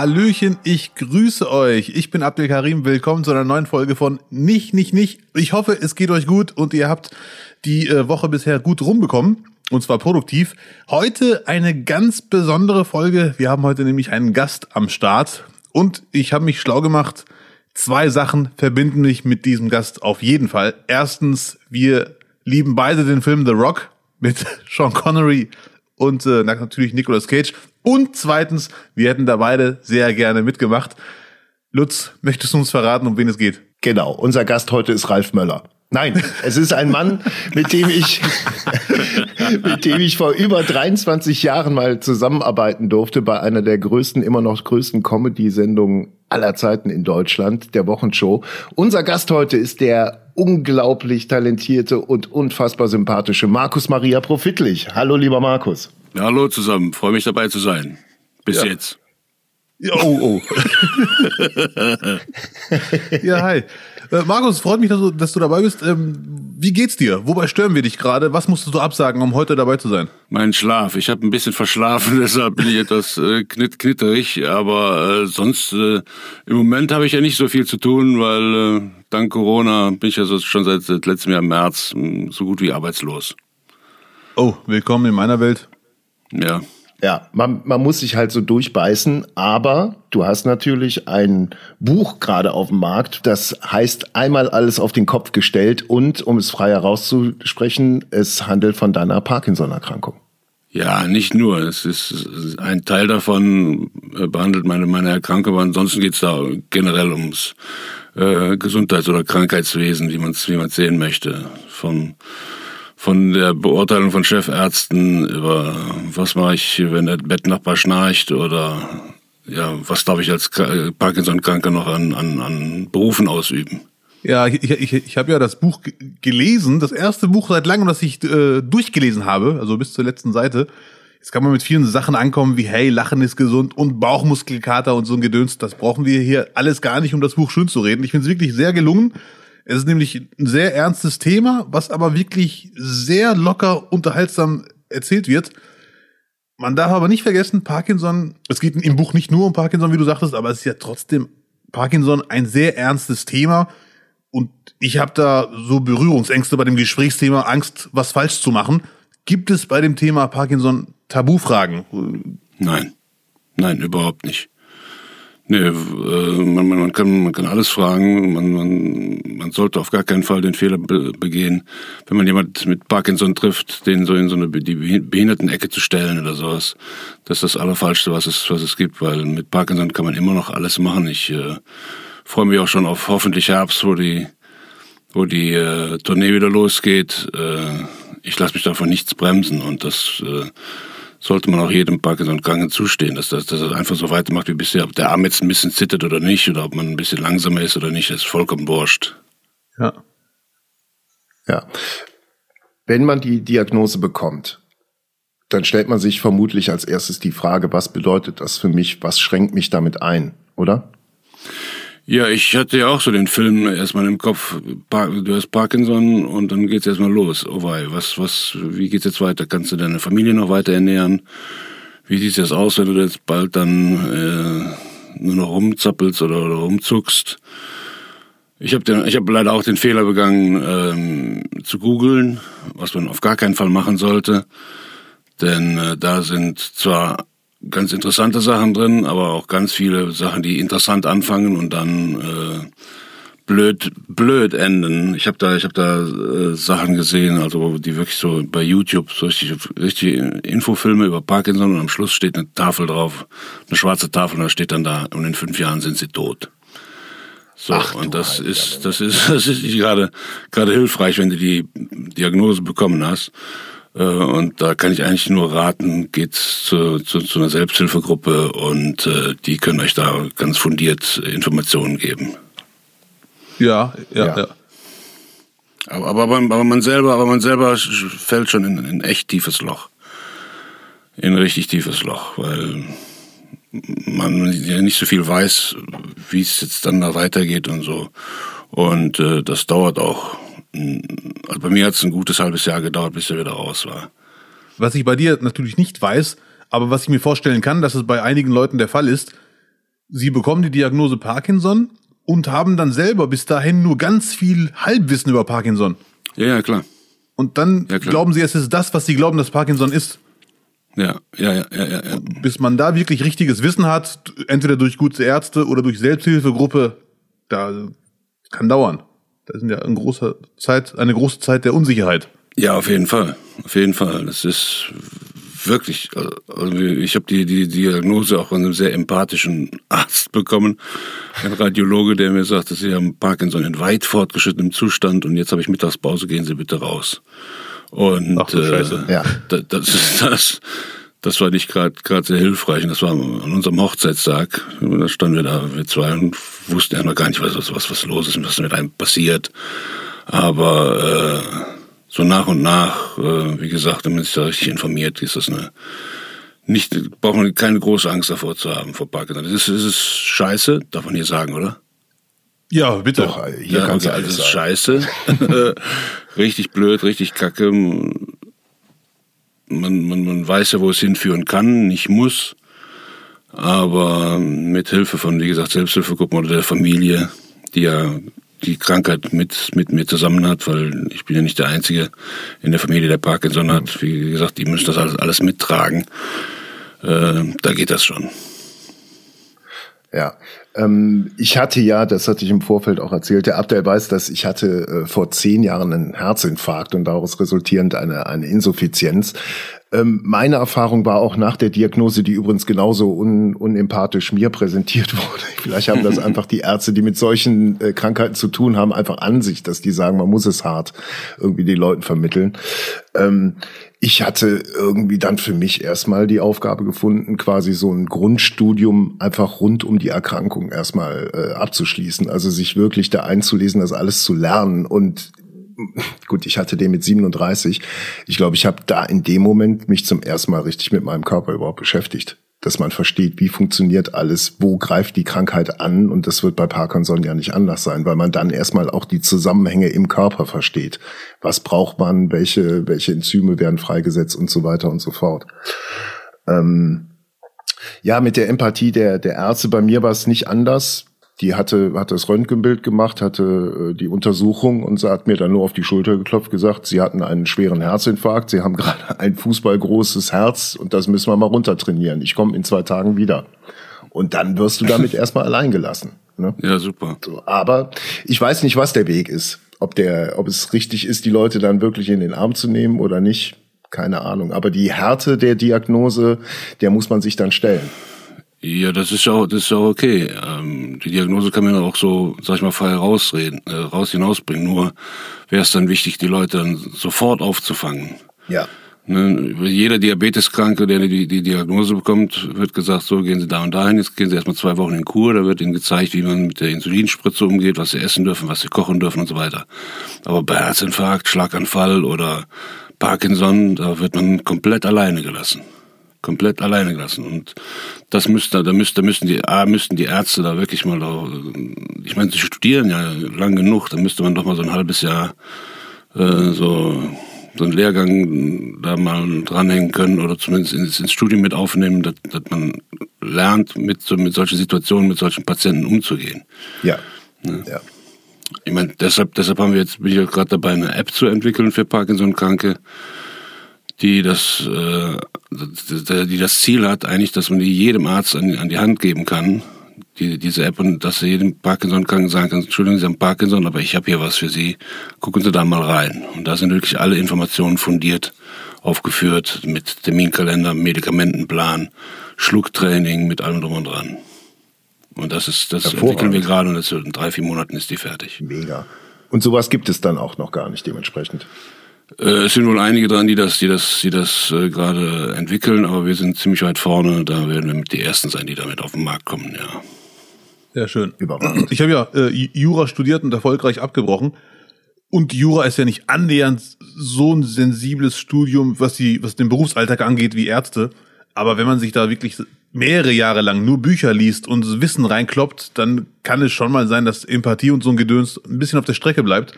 Hallöchen, ich grüße euch. Ich bin Abdel Karim. Willkommen zu einer neuen Folge von Nicht, Nicht, Nicht. Ich hoffe, es geht euch gut und ihr habt die äh, Woche bisher gut rumbekommen. Und zwar produktiv. Heute eine ganz besondere Folge. Wir haben heute nämlich einen Gast am Start. Und ich habe mich schlau gemacht. Zwei Sachen verbinden mich mit diesem Gast auf jeden Fall. Erstens, wir lieben beide den Film The Rock mit Sean Connery und äh, natürlich Nicolas Cage. Und zweitens, wir hätten da beide sehr gerne mitgemacht. Lutz, möchtest du uns verraten, um wen es geht? Genau, unser Gast heute ist Ralf Möller. Nein, es ist ein Mann, mit dem ich, mit dem ich vor über 23 Jahren mal zusammenarbeiten durfte bei einer der größten, immer noch größten Comedy-Sendungen aller Zeiten in Deutschland, der Wochenshow. Unser Gast heute ist der unglaublich talentierte und unfassbar sympathische Markus Maria Profitlich. Hallo, lieber Markus. Ja, hallo zusammen, freue mich dabei zu sein. Bis ja. jetzt. Oh, oh. ja, hi. Äh, Markus, freut mich, dass du, dass du dabei bist. Ähm, wie geht's dir? Wobei stören wir dich gerade? Was musstest du absagen, um heute dabei zu sein? Mein Schlaf. Ich habe ein bisschen verschlafen, deshalb bin ich etwas äh, knitt knitterig. Aber äh, sonst, äh, im Moment habe ich ja nicht so viel zu tun, weil äh, dank Corona bin ich ja so, schon seit, seit letztem Jahr im März mh, so gut wie arbeitslos. Oh, willkommen in meiner Welt. Ja. Ja, man, man muss sich halt so durchbeißen, aber du hast natürlich ein Buch gerade auf dem Markt, das heißt einmal alles auf den Kopf gestellt und, um es frei herauszusprechen, es handelt von deiner Parkinson-Erkrankung. Ja, nicht nur. Es ist ein Teil davon äh, behandelt meine, meine Erkrankung, aber ansonsten geht es da generell ums äh, Gesundheits- oder Krankheitswesen, wie man es wie man's sehen möchte. Vom von der Beurteilung von Chefärzten über was mache ich, wenn der Bettnachbar schnarcht oder ja, was darf ich als Parkinson-Kranker noch an, an, an Berufen ausüben. Ja, ich, ich, ich habe ja das Buch gelesen, das erste Buch seit langem, das ich äh, durchgelesen habe, also bis zur letzten Seite. Jetzt kann man mit vielen Sachen ankommen, wie hey, Lachen ist gesund und Bauchmuskelkater und so ein Gedöns. Das brauchen wir hier alles gar nicht, um das Buch schön zu reden. Ich finde es wirklich sehr gelungen. Es ist nämlich ein sehr ernstes Thema, was aber wirklich sehr locker unterhaltsam erzählt wird. Man darf aber nicht vergessen, Parkinson, es geht im Buch nicht nur um Parkinson, wie du sagtest, aber es ist ja trotzdem Parkinson ein sehr ernstes Thema. Und ich habe da so Berührungsängste bei dem Gesprächsthema, Angst, was falsch zu machen. Gibt es bei dem Thema Parkinson Tabufragen? Nein, nein, überhaupt nicht. Nee, äh, man, man, kann, man kann alles fragen. Man, man, man sollte auf gar keinen Fall den Fehler be begehen, wenn man jemand mit Parkinson trifft, den so in so eine die Behindertenecke zu stellen oder sowas. Das ist das Allerfalschste, was es, was es gibt, weil mit Parkinson kann man immer noch alles machen. Ich äh, freue mich auch schon auf hoffentlich Herbst, wo die, wo die äh, Tournee wieder losgeht. Äh, ich lasse mich davon nichts bremsen und das äh, sollte man auch jedem Parkinson-Kranken zustehen, dass, das, dass er einfach so weitermacht wie bisher. Ob der Arm jetzt ein bisschen zittert oder nicht, oder ob man ein bisschen langsamer ist oder nicht, ist vollkommen wurscht. Ja. Ja. Wenn man die Diagnose bekommt, dann stellt man sich vermutlich als erstes die Frage, was bedeutet das für mich, was schränkt mich damit ein, oder? Ja, ich hatte ja auch so den Film erstmal im Kopf, du hast Parkinson und dann geht's erstmal los. Oh wei, was, was, wie geht's jetzt weiter? Kannst du deine Familie noch weiter ernähren? Wie sieht's jetzt aus, wenn du jetzt bald dann äh, nur noch rumzappelst oder, oder rumzuckst? Ich habe ich hab leider auch den Fehler begangen, ähm, zu googeln, was man auf gar keinen Fall machen sollte. Denn äh, da sind zwar ganz interessante Sachen drin, aber auch ganz viele Sachen, die interessant anfangen und dann äh, blöd blöd enden. Ich habe da ich habe da äh, Sachen gesehen, also die wirklich so bei YouTube so richtig richtig Infofilme über Parkinson und am Schluss steht eine Tafel drauf, eine schwarze Tafel und da steht dann da und in fünf Jahren sind sie tot. So Ach, und das ist das ist das ist gerade gerade hilfreich, wenn du die Diagnose bekommen hast. Äh, und da kann ich eigentlich nur raten, geht zu, zu, zu einer Selbsthilfegruppe und äh, die können euch da ganz fundiert Informationen geben. Ja, ja, ja. ja. Aber, aber, aber, man selber, aber man selber fällt schon in ein echt tiefes Loch. In ein richtig tiefes Loch, weil man ja nicht so viel weiß, wie es jetzt dann da weitergeht und so. Und äh, das dauert auch also bei mir hat es ein gutes halbes Jahr gedauert, bis er wieder raus war. Was ich bei dir natürlich nicht weiß, aber was ich mir vorstellen kann, dass es bei einigen Leuten der Fall ist, Sie bekommen die Diagnose Parkinson und haben dann selber bis dahin nur ganz viel Halbwissen über Parkinson. Ja, ja, klar. Und dann Ja, klar. glauben sie, es ist das, was sie glauben, dass Parkinson ist. Ja, ja, ja, ja, ja. ja. Bis man da wirklich richtiges Wissen hat, entweder durch gute Ärzte oder durch Selbsthilfegruppe, da kann dauern. Das ist ja eine große Zeit, eine große Zeit der Unsicherheit. Ja, auf jeden Fall. Auf jeden Fall. Das ist wirklich, also ich habe die, die Diagnose auch von einem sehr empathischen Arzt bekommen. Ein Radiologe, der mir sagte, Sie haben Parkinson in weit fortgeschrittenem Zustand und jetzt habe ich Mittagspause, gehen Sie bitte raus. Und Ach. Äh, Ja. da- das ist das. Das war nicht gerade sehr hilfreich. Und das war an unserem Hochzeitstag. Da standen wir da, wir zwei, und wussten ja noch gar nicht, was, was, was los ist und was mit einem passiert. Aber äh, so nach und nach, äh, wie gesagt, wenn man sich da richtig informiert, ist das eine nicht, braucht man keine große Angst davor zu haben vor Parkinson. Das ist, das ist scheiße, darf man hier sagen, oder? Ja, bitte. Doch, hier ja, kannst okay, du also alles das ist sagen. scheiße. richtig blöd, richtig kacke. Man, man, man weiß ja, wo es hinführen kann, nicht muss. Aber mit Hilfe von, wie gesagt, Selbsthilfegruppen oder der Familie, die ja die Krankheit mit, mit mir zusammen hat, weil ich bin ja nicht der Einzige in der Familie, der Parkinson hat. Wie gesagt, die müssen das alles, alles mittragen. Äh, da geht das schon. Ja, ähm, ich hatte ja, das hatte ich im Vorfeld auch erzählt, der Abdel weiß, dass ich hatte äh, vor zehn Jahren einen Herzinfarkt und daraus resultierend eine, eine Insuffizienz. Ähm, meine Erfahrung war auch nach der Diagnose, die übrigens genauso un, unempathisch mir präsentiert wurde. Vielleicht haben das einfach die Ärzte, die mit solchen äh, Krankheiten zu tun haben, einfach an sich, dass die sagen, man muss es hart irgendwie den Leuten vermitteln. Ähm, ich hatte irgendwie dann für mich erstmal die Aufgabe gefunden, quasi so ein Grundstudium einfach rund um die Erkrankung erstmal äh, abzuschließen. Also sich wirklich da einzulesen, das alles zu lernen. Und gut, ich hatte den mit 37. Ich glaube, ich habe da in dem Moment mich zum ersten Mal richtig mit meinem Körper überhaupt beschäftigt. Dass man versteht, wie funktioniert alles, wo greift die Krankheit an. Und das wird bei Parkinson ja nicht anders sein, weil man dann erstmal auch die Zusammenhänge im Körper versteht. Was braucht man, welche, welche Enzyme werden freigesetzt und so weiter und so fort. Ähm, ja, mit der Empathie der, der Ärzte, bei mir war es nicht anders. Die hatte, hatte das Röntgenbild gemacht, hatte äh, die Untersuchung und sie hat mir dann nur auf die Schulter geklopft, gesagt, sie hatten einen schweren Herzinfarkt, sie haben gerade ein fußballgroßes Herz und das müssen wir mal runtertrainieren. Ich komme in zwei Tagen wieder. Und dann wirst du damit erstmal allein gelassen. Ne? Ja, super. So, aber ich weiß nicht, was der Weg ist. Ob der, ob es richtig ist, die Leute dann wirklich in den Arm zu nehmen oder nicht, keine Ahnung. Aber die Härte der Diagnose, der muss man sich dann stellen. Ja, das ist auch, das ist auch okay. Ähm, die Diagnose kann man auch so, sag ich mal, frei rausreden, äh, raus hinausbringen. Nur wäre es dann wichtig, die Leute dann sofort aufzufangen. Ja. Ne? Jeder Diabeteskranke, der die, die Diagnose bekommt, wird gesagt, so gehen Sie da und dahin, jetzt gehen Sie erstmal zwei Wochen in Kur, da wird Ihnen gezeigt, wie man mit der Insulinspritze umgeht, was Sie essen dürfen, was Sie kochen dürfen und so weiter. Aber bei Herzinfarkt, Schlaganfall oder Parkinson, da wird man komplett alleine gelassen. Komplett alleine gelassen. Und das müsste, da müsste, da müssten die, A, müssten die Ärzte da wirklich mal, da, ich meine, sie studieren ja lang genug, da müsste man doch mal so ein halbes Jahr äh, so so einen Lehrgang da mal dranhängen können oder zumindest ins, ins Studium mit aufnehmen, dass, dass man lernt, mit, so, mit solchen Situationen, mit solchen Patienten umzugehen. Ja. ja. Ich meine, deshalb, deshalb haben wir jetzt, bin ich ja gerade dabei, eine App zu entwickeln für Parkinson-Kranke, die das, äh, die das Ziel hat, eigentlich, dass man die jedem Arzt an, an die Hand geben kann, die, diese App, und dass er jedem Parkinson-Kranken sagen kann, Entschuldigung, Sie haben Parkinson, aber ich habe hier was für Sie, gucken Sie da mal rein. Und da sind wirklich alle Informationen fundiert aufgeführt, mit Terminkalender, Medikamentenplan, Schlucktraining, mit allem drum und dran. Und das ist, das entwickeln wir gerade und das in drei, vier Monaten ist die fertig. Mega. Und sowas gibt es dann auch noch gar nicht dementsprechend. Äh, es sind wohl einige dran, die das, die das, die das äh, gerade entwickeln, aber wir sind ziemlich weit vorne. Da werden wir mit die ersten sein, die damit auf den Markt kommen. Ja. Sehr schön. Überragend. Ich habe ja äh, Jura studiert und erfolgreich abgebrochen. Und Jura ist ja nicht annähernd so ein sensibles Studium, was die, was den Berufsalltag angeht, wie Ärzte. Aber wenn man sich da wirklich mehrere Jahre lang nur Bücher liest und das Wissen reinkloppt, dann kann es schon mal sein, dass Empathie und so ein Gedöns ein bisschen auf der Strecke bleibt.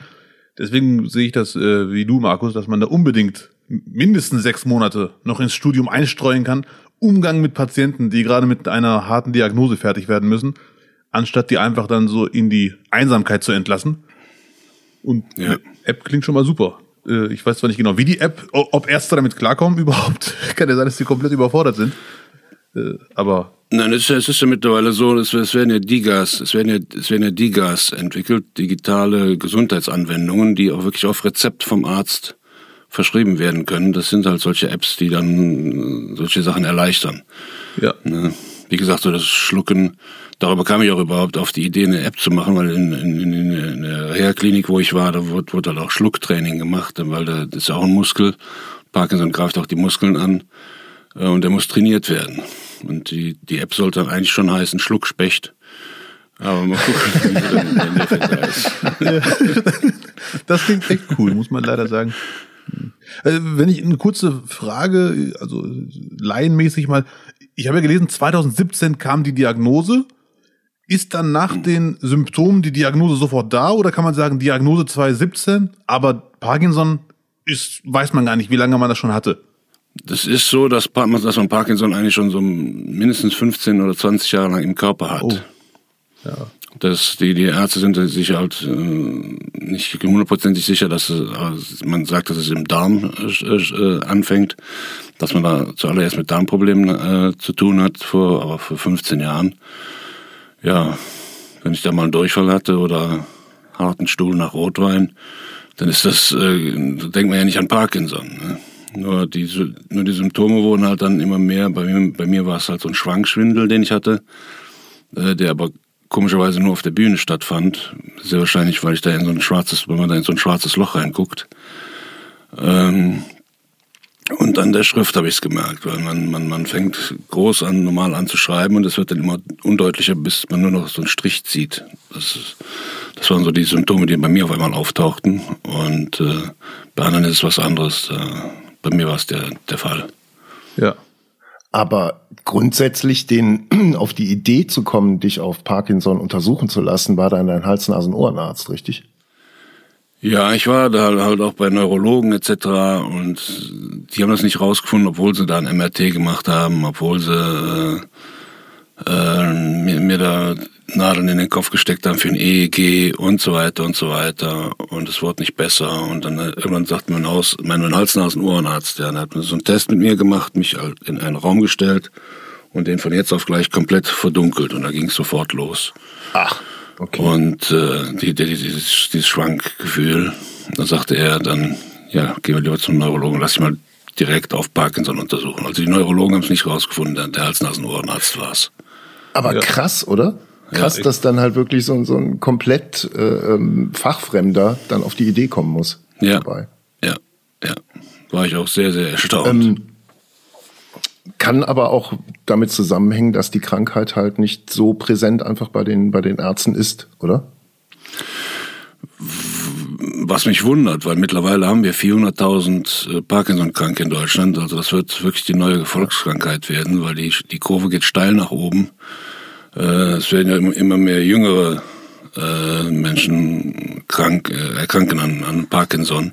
Deswegen sehe ich das äh, wie du, Markus, dass man da unbedingt mindestens sechs Monate noch ins Studium einstreuen kann, Umgang mit Patienten, die gerade mit einer harten Diagnose fertig werden müssen, anstatt die einfach dann so in die Einsamkeit zu entlassen. Und Ja. App klingt schon mal super. Äh, Ich weiß zwar nicht genau, wie die App, ob Ärzte damit klarkommen überhaupt. Kann ja sein, dass sie komplett überfordert sind. Äh, Aber Nein, es ist, ja mittlerweile so, es, werden ja DIGAs, es werden ja, es werden ja DIGAs entwickelt, digitale Gesundheitsanwendungen, die auch wirklich auf Rezept vom Arzt verschrieben werden können. Das sind halt solche Apps, die dann äh, solche Sachen erleichtern. ja, Ne? Wie gesagt, so das Schlucken, darüber kam ich auch überhaupt auf die Idee, eine App zu machen, weil in, in, in, in der Reha-Klinik, wo ich war, da wurde, wurde halt auch Schlucktraining gemacht, weil da, das ist ja auch ein Muskel. Parkinson greift auch die Muskeln an und der muss trainiert werden. Und die, die App sollte dann eigentlich schon heißen Schluckspecht. Aber mal gucken, wie dann im Endeffekt heißt. das klingt echt cool, muss man leider sagen. Äh, Wenn ich eine kurze Frage, also laienmäßig mal, ich habe ja gelesen, 2017 kam die Diagnose. Ist dann nach den Symptomen die Diagnose sofort da oder kann man sagen Diagnose 2017, aber Parkinson ist, weiß man gar nicht, wie lange man das schon hatte? Das ist so, dass, dass man Parkinson eigentlich schon so mindestens 15 oder 20 Jahre lang im Körper hat. Oh. Ja. Das, die, die Ärzte sind sich halt äh, nicht hundertprozentig sicher, dass es, also man sagt, dass es im Darm äh, äh, anfängt, dass man da zuallererst mit Darmproblemen äh, zu tun hat, vor, aber vor 15 Jahren. Ja, wenn ich da mal einen Durchfall hatte oder harten Stuhl nach Rotwein, dann ist das, äh, da denkt man ja nicht an Parkinson. Ne? Nur, die, Sy- nur die Symptome wurden halt dann immer mehr. Bei mir, bei mir war es halt so ein Schwankschwindel, den ich hatte, äh, der aber komischerweise nur auf der Bühne stattfand. Sehr wahrscheinlich, weil ich da in so ein schwarzes, wenn man da in so ein schwarzes Loch reinguckt. Ähm, und an der Schrift habe ich es gemerkt, weil man, man, man fängt groß an, normal an zu schreiben und es wird dann immer undeutlicher, bis man nur noch so einen Strich zieht. Das, ist, das waren so die Symptome, die bei mir auf einmal auftauchten. Und äh, bei anderen ist es was anderes. Äh, bei mir war es der, der Fall. Ja. Aber grundsätzlich den auf die Idee zu kommen, dich auf Parkinson untersuchen zu lassen, war dann dein Hals-Nasen-Ohrenarzt, richtig? Ja, ich war da halt auch bei Neurologen etc. und die haben das nicht rausgefunden, obwohl sie da ein MRT gemacht haben, obwohl sie äh, äh, mir, mir da Nadeln in den Kopf gesteckt haben für ein EEG und so weiter und so weiter und es wurde nicht besser und dann äh, irgendwann sagt mein, Haus, mein Hals-Nasen-Ohrenarzt, der hat so einen Test mit mir gemacht, mich halt in einen Raum gestellt und den von jetzt auf gleich komplett verdunkelt und da ging es sofort los. Ach, okay. Und äh, die, die, dieses, dieses Schwankgefühl, da sagte er dann, ja, gehen wir lieber zum Neurologen, lass dich mal direkt auf Parkinson untersuchen. Also die Neurologen haben es nicht rausgefunden, der- der Hals-Nasen-Ohrenarzt war es. Aber Ja. krass, oder? Krass, Ja, dass dann halt wirklich so, ein- so ein komplett äh, ähm, Fachfremder dann auf die Idee kommen muss. Ja, Dabei. ja, ja. War ich auch sehr, sehr erstaunt. Ähm, kann aber auch damit zusammenhängen, dass die Krankheit halt nicht so präsent einfach bei den, bei den Ärzten ist, oder? Was mich wundert, weil mittlerweile haben wir 400.000 äh, Parkinson-Kranke in Deutschland. Also das wird wirklich die neue Volkskrankheit werden, weil die, die Kurve geht steil nach oben. Äh, es werden ja immer- mehr jüngere äh, Menschen krank, erkranken an, an Parkinson.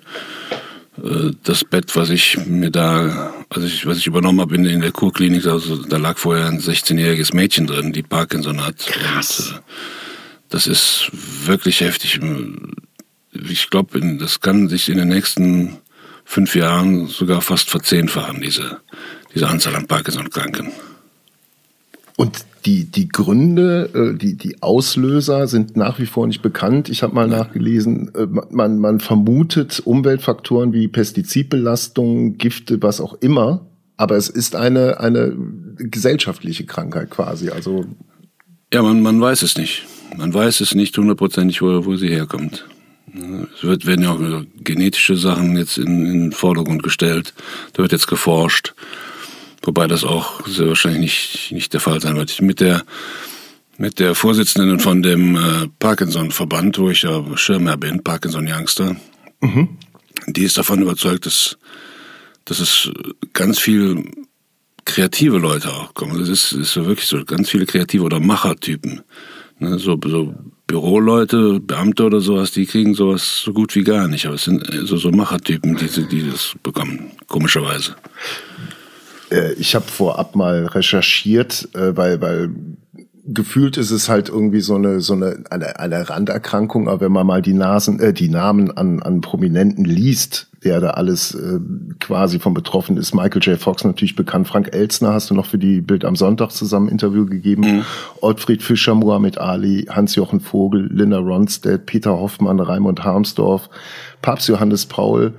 Das Bett, was ich mir da, was ich, was ich übernommen habe in, in der Kurklinik, also da lag vorher ein 16-jähriges Mädchen drin, die Parkinson hat. Krass. Und, das ist wirklich heftig. Ich glaube, das kann sich in den nächsten fünf Jahren sogar fast verzehnfachen, diese, diese Anzahl an Parkinson-Kranken. Und die, die Gründe, äh, die, die Auslöser sind nach wie vor nicht bekannt. Ich habe mal nachgelesen, äh, man, man vermutet Umweltfaktoren wie Pestizidbelastung, Gifte, was auch immer. Aber es ist eine, eine gesellschaftliche Krankheit quasi. Also Ja, man, man weiß es nicht. Man weiß es nicht hundertprozentig, wo, wo sie herkommt. Es wird, werden ja auch genetische Sachen jetzt in, in den Vordergrund gestellt. Da wird jetzt geforscht. Wobei das auch sehr wahrscheinlich nicht, nicht der Fall sein wird. Mit der, mit der Vorsitzenden von dem äh, Parkinson-Verband, wo ich ja Schirmherr bin, Parkinson Youngster, die ist davon überzeugt, dass, dass es ganz viel kreative Leute auch kommen. Das ist, ist so wirklich so ganz viele kreative oder Machertypen. Ne, so, so Büroleute, Beamte oder sowas, die kriegen sowas so gut wie gar nicht. Aber es sind äh, so, so Machertypen, die, die das bekommen, komischerweise. Äh, ich habe vorab mal recherchiert, äh, weil, weil gefühlt ist es halt irgendwie so eine so eine eine, eine Randerkrankung, aber wenn man mal die Nasen äh, die Namen an an Prominenten liest, der da alles äh, quasi von betroffen ist. Michael J. Fox natürlich bekannt, Frank Elzner hast du noch für die Bild am Sonntag zusammen Interview gegeben, mhm. Ottfried Fischer, Muhammad Ali, Hans-Jochen Vogel, Linda Ronstadt, Peter Hoffmann, Raimund Harmsdorf, Papst Johannes Paul,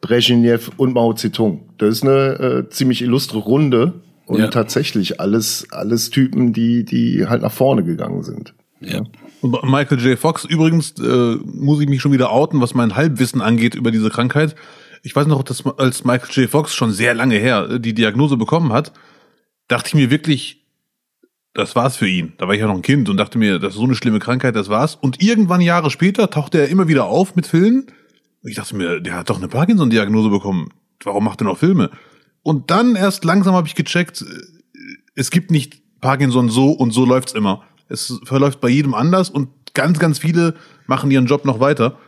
Brezhnev und Mao Zedong. Das ist eine äh, ziemlich illustre Runde und ja. tatsächlich alles, alles Typen, die, die halt nach vorne gegangen sind. Ja. Michael J. Fox, übrigens, äh, muss ich mich schon wieder outen, was mein Halbwissen angeht über diese Krankheit. Ich weiß noch, dass als Michael J. Fox schon sehr lange her äh, die Diagnose bekommen hat, dachte ich mir wirklich, das war's für ihn. Da war ich ja noch ein Kind und dachte mir, das ist so eine schlimme Krankheit, das war's. Und irgendwann Jahre später tauchte er immer wieder auf mit Filmen. Ich dachte mir, der hat doch eine Parkinson-Diagnose bekommen. Warum macht er noch Filme? Und dann erst langsam habe ich gecheckt, es gibt nicht Parkinson so und so läuft's immer. Es verläuft bei jedem anders und ganz, ganz viele machen ihren Job noch weiter.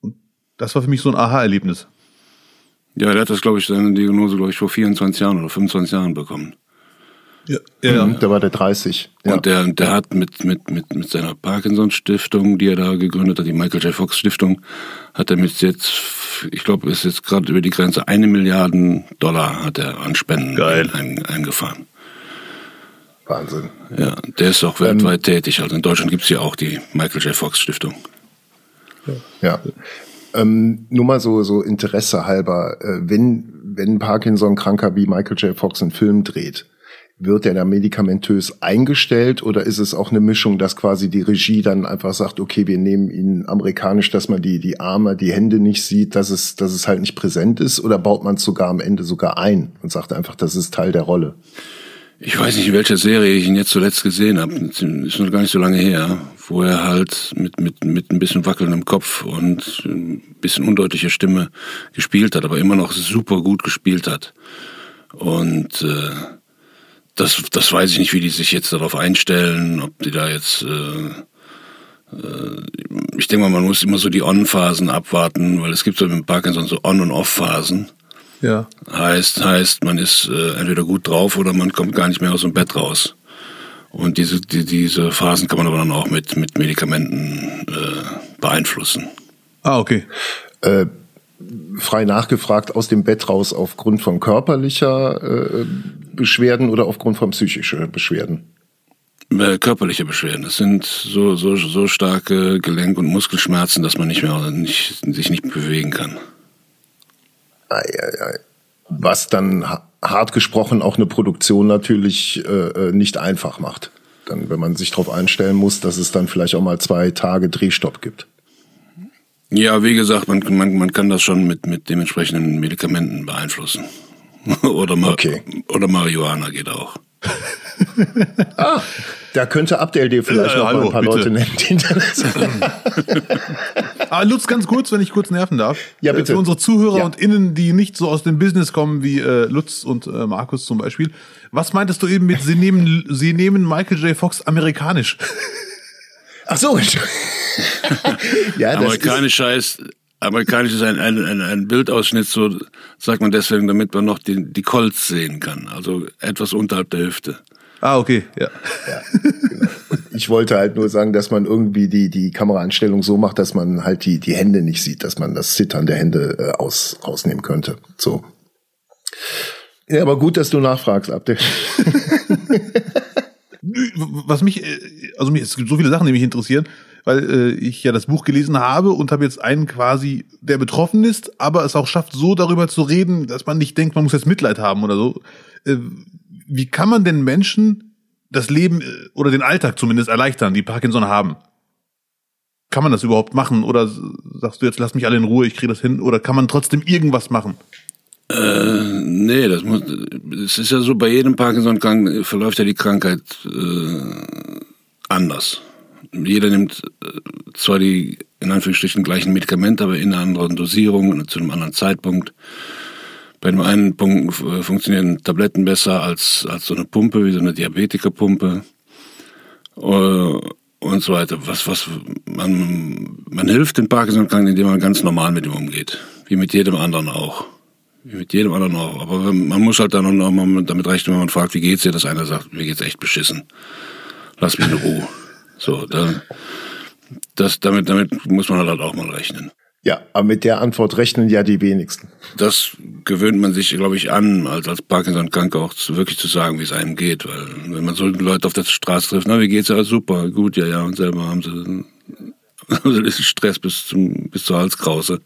Und das war für mich so ein Aha-Erlebnis. Ja, der hat das, glaube ich, seine Diagnose, glaube ich, vor 24 Jahren oder 25 Jahren bekommen. Ja, ja. Mhm, da war der 30. Ja. Und der, der hat mit, mit, mit, mit seiner Parkinson-Stiftung, die er da gegründet hat, die Michael J. Fox Stiftung, hat er mit jetzt, ich glaube, ist jetzt gerade über die Grenze eine Milliarden Dollar hat er an Spenden Geil. Ein, eingefahren. Wahnsinn. Ja, der ist auch weltweit ähm, tätig. Also in Deutschland gibt es ja auch die Michael J. Fox Stiftung. Ja. Ähm, nur mal so, so Interesse halber, äh, wenn, wenn Parkinson-Kranker wie Michael J. Fox einen Film dreht, wird er da medikamentös eingestellt oder ist es auch eine Mischung, dass quasi die Regie dann einfach sagt, okay, wir nehmen ihn amerikanisch, dass man die, die Arme, die Hände nicht sieht, dass es, dass es halt nicht präsent ist oder baut man es sogar am Ende sogar ein und sagt einfach, das ist Teil der Rolle? Ich weiß nicht, in welcher Serie ich ihn jetzt zuletzt gesehen habe. Ist noch gar nicht so lange her, wo er halt mit, mit, mit ein bisschen wackelndem Kopf und ein bisschen undeutlicher Stimme gespielt hat, aber immer noch super gut gespielt hat. Und äh, das, das weiß ich nicht, wie die sich jetzt darauf einstellen, ob die da jetzt. Äh, äh, ich denke mal, man muss immer so die On-Phasen abwarten, weil es gibt so mit Parkinson so On- und Off-Phasen. Ja. Heißt, heißt, man ist äh, entweder gut drauf oder man kommt gar nicht mehr aus dem Bett raus. Und diese, die, diese Phasen kann man aber dann auch mit, mit Medikamenten äh, beeinflussen. Ah, okay. Äh, frei nachgefragt, aus dem Bett raus aufgrund von körperlicher äh, Beschwerden oder aufgrund von psychischen Beschwerden? Äh, körperliche Beschwerden. Es sind so, so, so starke Gelenk- und Muskelschmerzen, dass man nicht mehr nicht, sich nicht bewegen kann. Was dann hart gesprochen auch eine Produktion natürlich äh, äh, nicht einfach macht. Dann, wenn man sich darauf einstellen muss, dass es dann vielleicht auch mal zwei Tage Drehstopp gibt. Ja, wie gesagt, man, man, man kann das schon mit, mit dementsprechenden Medikamenten beeinflussen. oder, Ma okay. oder Marihuana geht auch. ah, da könnte Abdel dir vielleicht äh, noch hallo, mal ein paar bitte. Leute nennen. Die ah, Lutz, ganz kurz, wenn ich kurz nerven darf. Ja, bitte. Für unsere Zuhörer ja. und Innen, die nicht so aus dem Business kommen wie äh, Lutz und äh, Markus zum Beispiel. Was meintest du eben mit, sie nehmen, sie nehmen Michael J. Fox amerikanisch? Ach so. ja, Amerikanisch heißt, amerikanisch ist ein, ein, ein, ein Bildausschnitt, so sagt man deswegen, damit man noch die, die Colts sehen kann. Also etwas unterhalb der Hüfte. Ah, okay, ja. ja genau. Ich wollte halt nur sagen, dass man irgendwie die, die Kameraeinstellung so macht, dass man halt die, die Hände nicht sieht, dass man das Zittern der Hände äh, aus, rausnehmen könnte. So. Ja, aber gut, dass du nachfragst, Abdel. was mich, äh, also es gibt so viele Sachen, die mich interessieren, weil äh, ich ja das Buch gelesen habe und habe jetzt einen quasi, der betroffen ist, aber es auch schafft, so darüber zu reden, dass man nicht denkt, man muss jetzt Mitleid haben oder so. Äh, wie kann man denn Menschen das Leben äh, oder den Alltag zumindest erleichtern, die Parkinson haben? Kann man das überhaupt machen? Oder sagst du jetzt, lass mich alle in Ruhe, ich kriege das hin? Oder kann man trotzdem irgendwas machen? Äh, nee, das muss, es ist ja so, bei jedem Parkinson-Kranken verläuft ja die Krankheit äh, anders. Jeder nimmt äh, zwar die in Anführungsstrichen gleichen Medikamente, aber in einer anderen Dosierung und zu einem anderen Zeitpunkt. Bei dem einen Punkt äh, funktionieren Tabletten besser als, als so eine Pumpe, wie so eine Diabetikerpumpe äh, und so weiter. Was, was, man, man hilft den Parkinson-Kranken, indem man ganz normal mit ihm umgeht. Wie mit jedem anderen auch Mit jedem anderen auch. Aber man muss halt dann auch mal damit rechnen, wenn man fragt, wie geht's dir, dass einer sagt, mir geht's echt beschissen. Lass mich in Ruhe. So, dann, das, damit, damit muss man halt auch mal rechnen. Ja, aber mit der Antwort rechnen ja die wenigsten. Das gewöhnt man sich, glaube ich, an, als, als Parkinson-Kranker auch zu, wirklich zu sagen, wie es einem geht. Weil wenn man so Leute auf der Straße trifft, na, wie geht's? Ja, super, gut, ja, ja, und selber haben sie Stress bis zum bis zur Halskrause.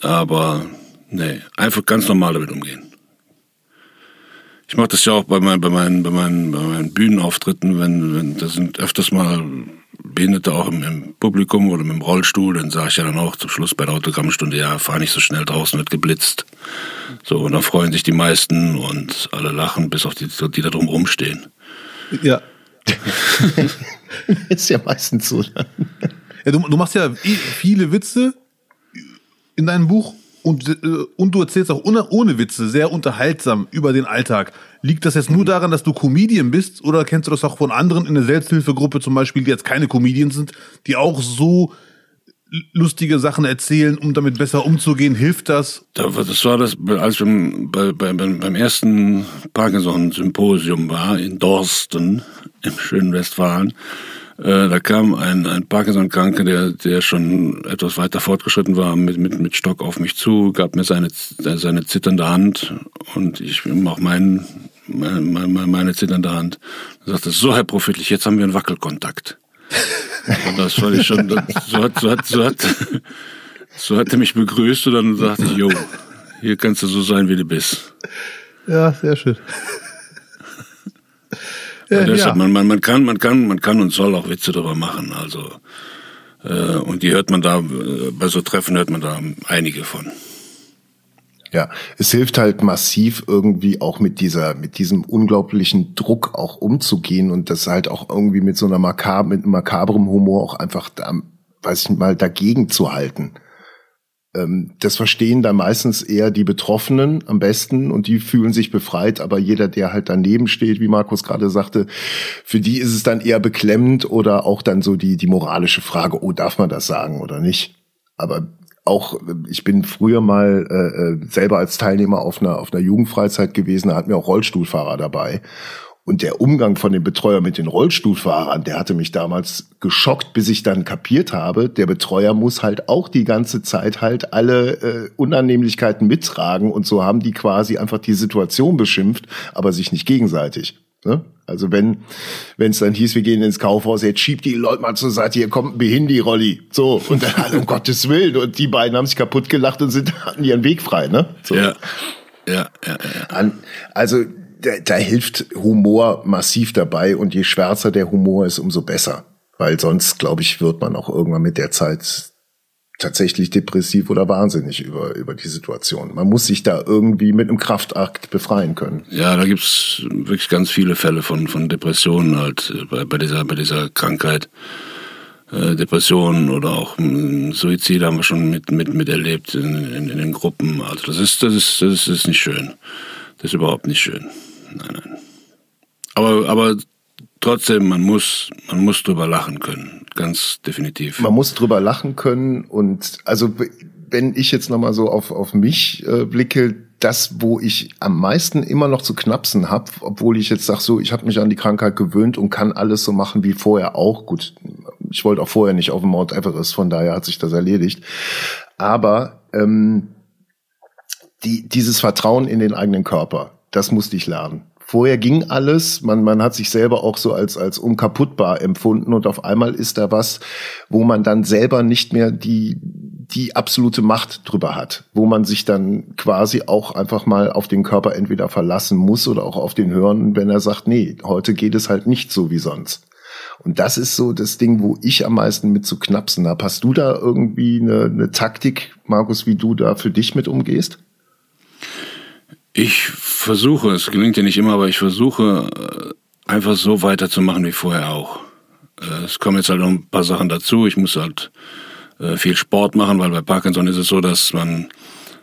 Aber nee, einfach ganz normal damit umgehen. Ich mache das ja auch bei meinen, bei meinen, bei meinen, bei meinen Bühnenauftritten, wenn, wenn da sind öfters mal Behinderte auch im, im Publikum oder im Rollstuhl, dann sage ich ja dann auch zum Schluss bei der Autogrammstunde, ja, fahr nicht so schnell draußen, wird geblitzt. So, und dann freuen sich die meisten und alle lachen, bis auf die, die da drum rumstehen. Ja. ist ja meistens so. Ja, du, du machst ja viele Witze in deinem Buch und, äh, und du erzählst auch ohne, ohne Witze sehr unterhaltsam über den Alltag. Liegt das jetzt nur daran, dass du Comedian bist oder kennst du das auch von anderen in der Selbsthilfegruppe zum Beispiel, die jetzt keine Comedians sind, die auch so lustige Sachen erzählen, um damit besser umzugehen? Hilft das? Das war das, als wir bei, bei, beim ersten Parkinson-Symposium war in Dorsten im schönen Westfalen. Äh, da kam ein, ein Parkinson-Kranke, der, der schon etwas weiter fortgeschritten war, mit, mit, mit Stock auf mich zu, gab mir seine, seine zitternde Hand und ich auch meinen, meine, meine, meine zitternde Hand. Er sagte, so Herr Profitlich, jetzt haben wir einen Wackelkontakt. Und das fand ich schon, so hat, so hat, so hat, so hat er mich begrüßt und dann sagte ich, jo, hier kannst du so sein, wie du bist. Ja, sehr schön. Ja, deshalb, ja. man, man, man kann, man kann, man kann und soll auch Witze darüber machen. Also äh, und die hört man da äh, bei so Treffen hört man da einige von. Ja, es hilft halt massiv irgendwie auch mit dieser, mit diesem unglaublichen Druck auch umzugehen und das halt auch irgendwie mit so einer makab mit einem makabrem Humor auch einfach da, weiß ich mal, dagegen zu halten das verstehen dann meistens eher die Betroffenen am besten und die fühlen sich befreit, aber jeder, der halt daneben steht, wie Markus gerade sagte, für die ist es dann eher beklemmend oder auch dann so die, die moralische Frage, oh, darf man das sagen oder nicht? Aber auch, ich bin früher mal äh, äh selber als Teilnehmer auf einer, auf einer Jugendfreizeit gewesen, da hatten wir auch Rollstuhlfahrer dabei. Und der Umgang von dem Betreuer mit den Rollstuhlfahrern, der hatte mich damals geschockt, bis ich dann kapiert habe, der Betreuer muss halt auch die ganze Zeit halt alle äh, Unannehmlichkeiten mittragen und so haben die quasi einfach die Situation beschimpft, aber sich nicht gegenseitig. Ne? Also wenn wenn es dann hieß, wir gehen ins Kaufhaus, jetzt schiebt die Leute mal zur Seite, hier kommt ein Behindi-Rolli. So, und dann halt, um Gottes Willen. Und die beiden haben sich kaputt gelacht und sind, hatten ihren Weg frei, ne? So. Ja. Ja, ja, ja. Also da, da hilft Humor massiv dabei und je schwärzer der Humor ist, umso besser. Weil sonst, glaube ich, wird man auch irgendwann mit der Zeit tatsächlich depressiv oder wahnsinnig über, über die Situation. Man muss sich da irgendwie mit einem Kraftakt befreien können. Ja, da gibt's wirklich ganz viele Fälle von, von Depressionen halt äh, bei, bei, dieser, bei dieser Krankheit. Äh, Depressionen oder auch äh, Suizid haben wir schon mit, mit, miterlebt in, in, in den Gruppen. Also das ist, das ist, das ist nicht schön. Das ist überhaupt nicht schön nein, nein. Aber, aber trotzdem, man muss, man muss drüber lachen können, ganz definitiv. Man muss drüber lachen können und also wenn ich jetzt nochmal so auf, auf mich äh, blicke, das, wo ich am meisten immer noch zu knapsen habe, obwohl ich jetzt sage, so, ich habe mich an die Krankheit gewöhnt und kann alles so machen wie vorher auch. Gut, ich wollte auch vorher nicht auf dem Mount Everest, von daher hat sich das erledigt. Aber ähm, die, dieses Vertrauen in den eigenen Körper, das musste ich lernen. Vorher ging alles, man, man hat sich selber auch so als, als unkaputtbar empfunden und auf einmal ist da was, wo man dann selber nicht mehr die, die absolute Macht drüber hat, wo man sich dann quasi auch einfach mal auf den Körper entweder verlassen muss oder auch auf den Hören, wenn er sagt, nee, heute geht es halt nicht so wie sonst. Und das ist so das Ding, wo ich am meisten mit zu knapsen habe. Hast du da irgendwie eine, eine Taktik, Markus, wie du da für dich mit umgehst? Ich versuche, es gelingt ja nicht immer, aber ich versuche äh, einfach so weiterzumachen wie vorher auch. Äh, es kommen jetzt halt noch ein paar Sachen dazu. Ich muss halt äh, viel Sport machen, weil bei Parkinson ist es so, dass man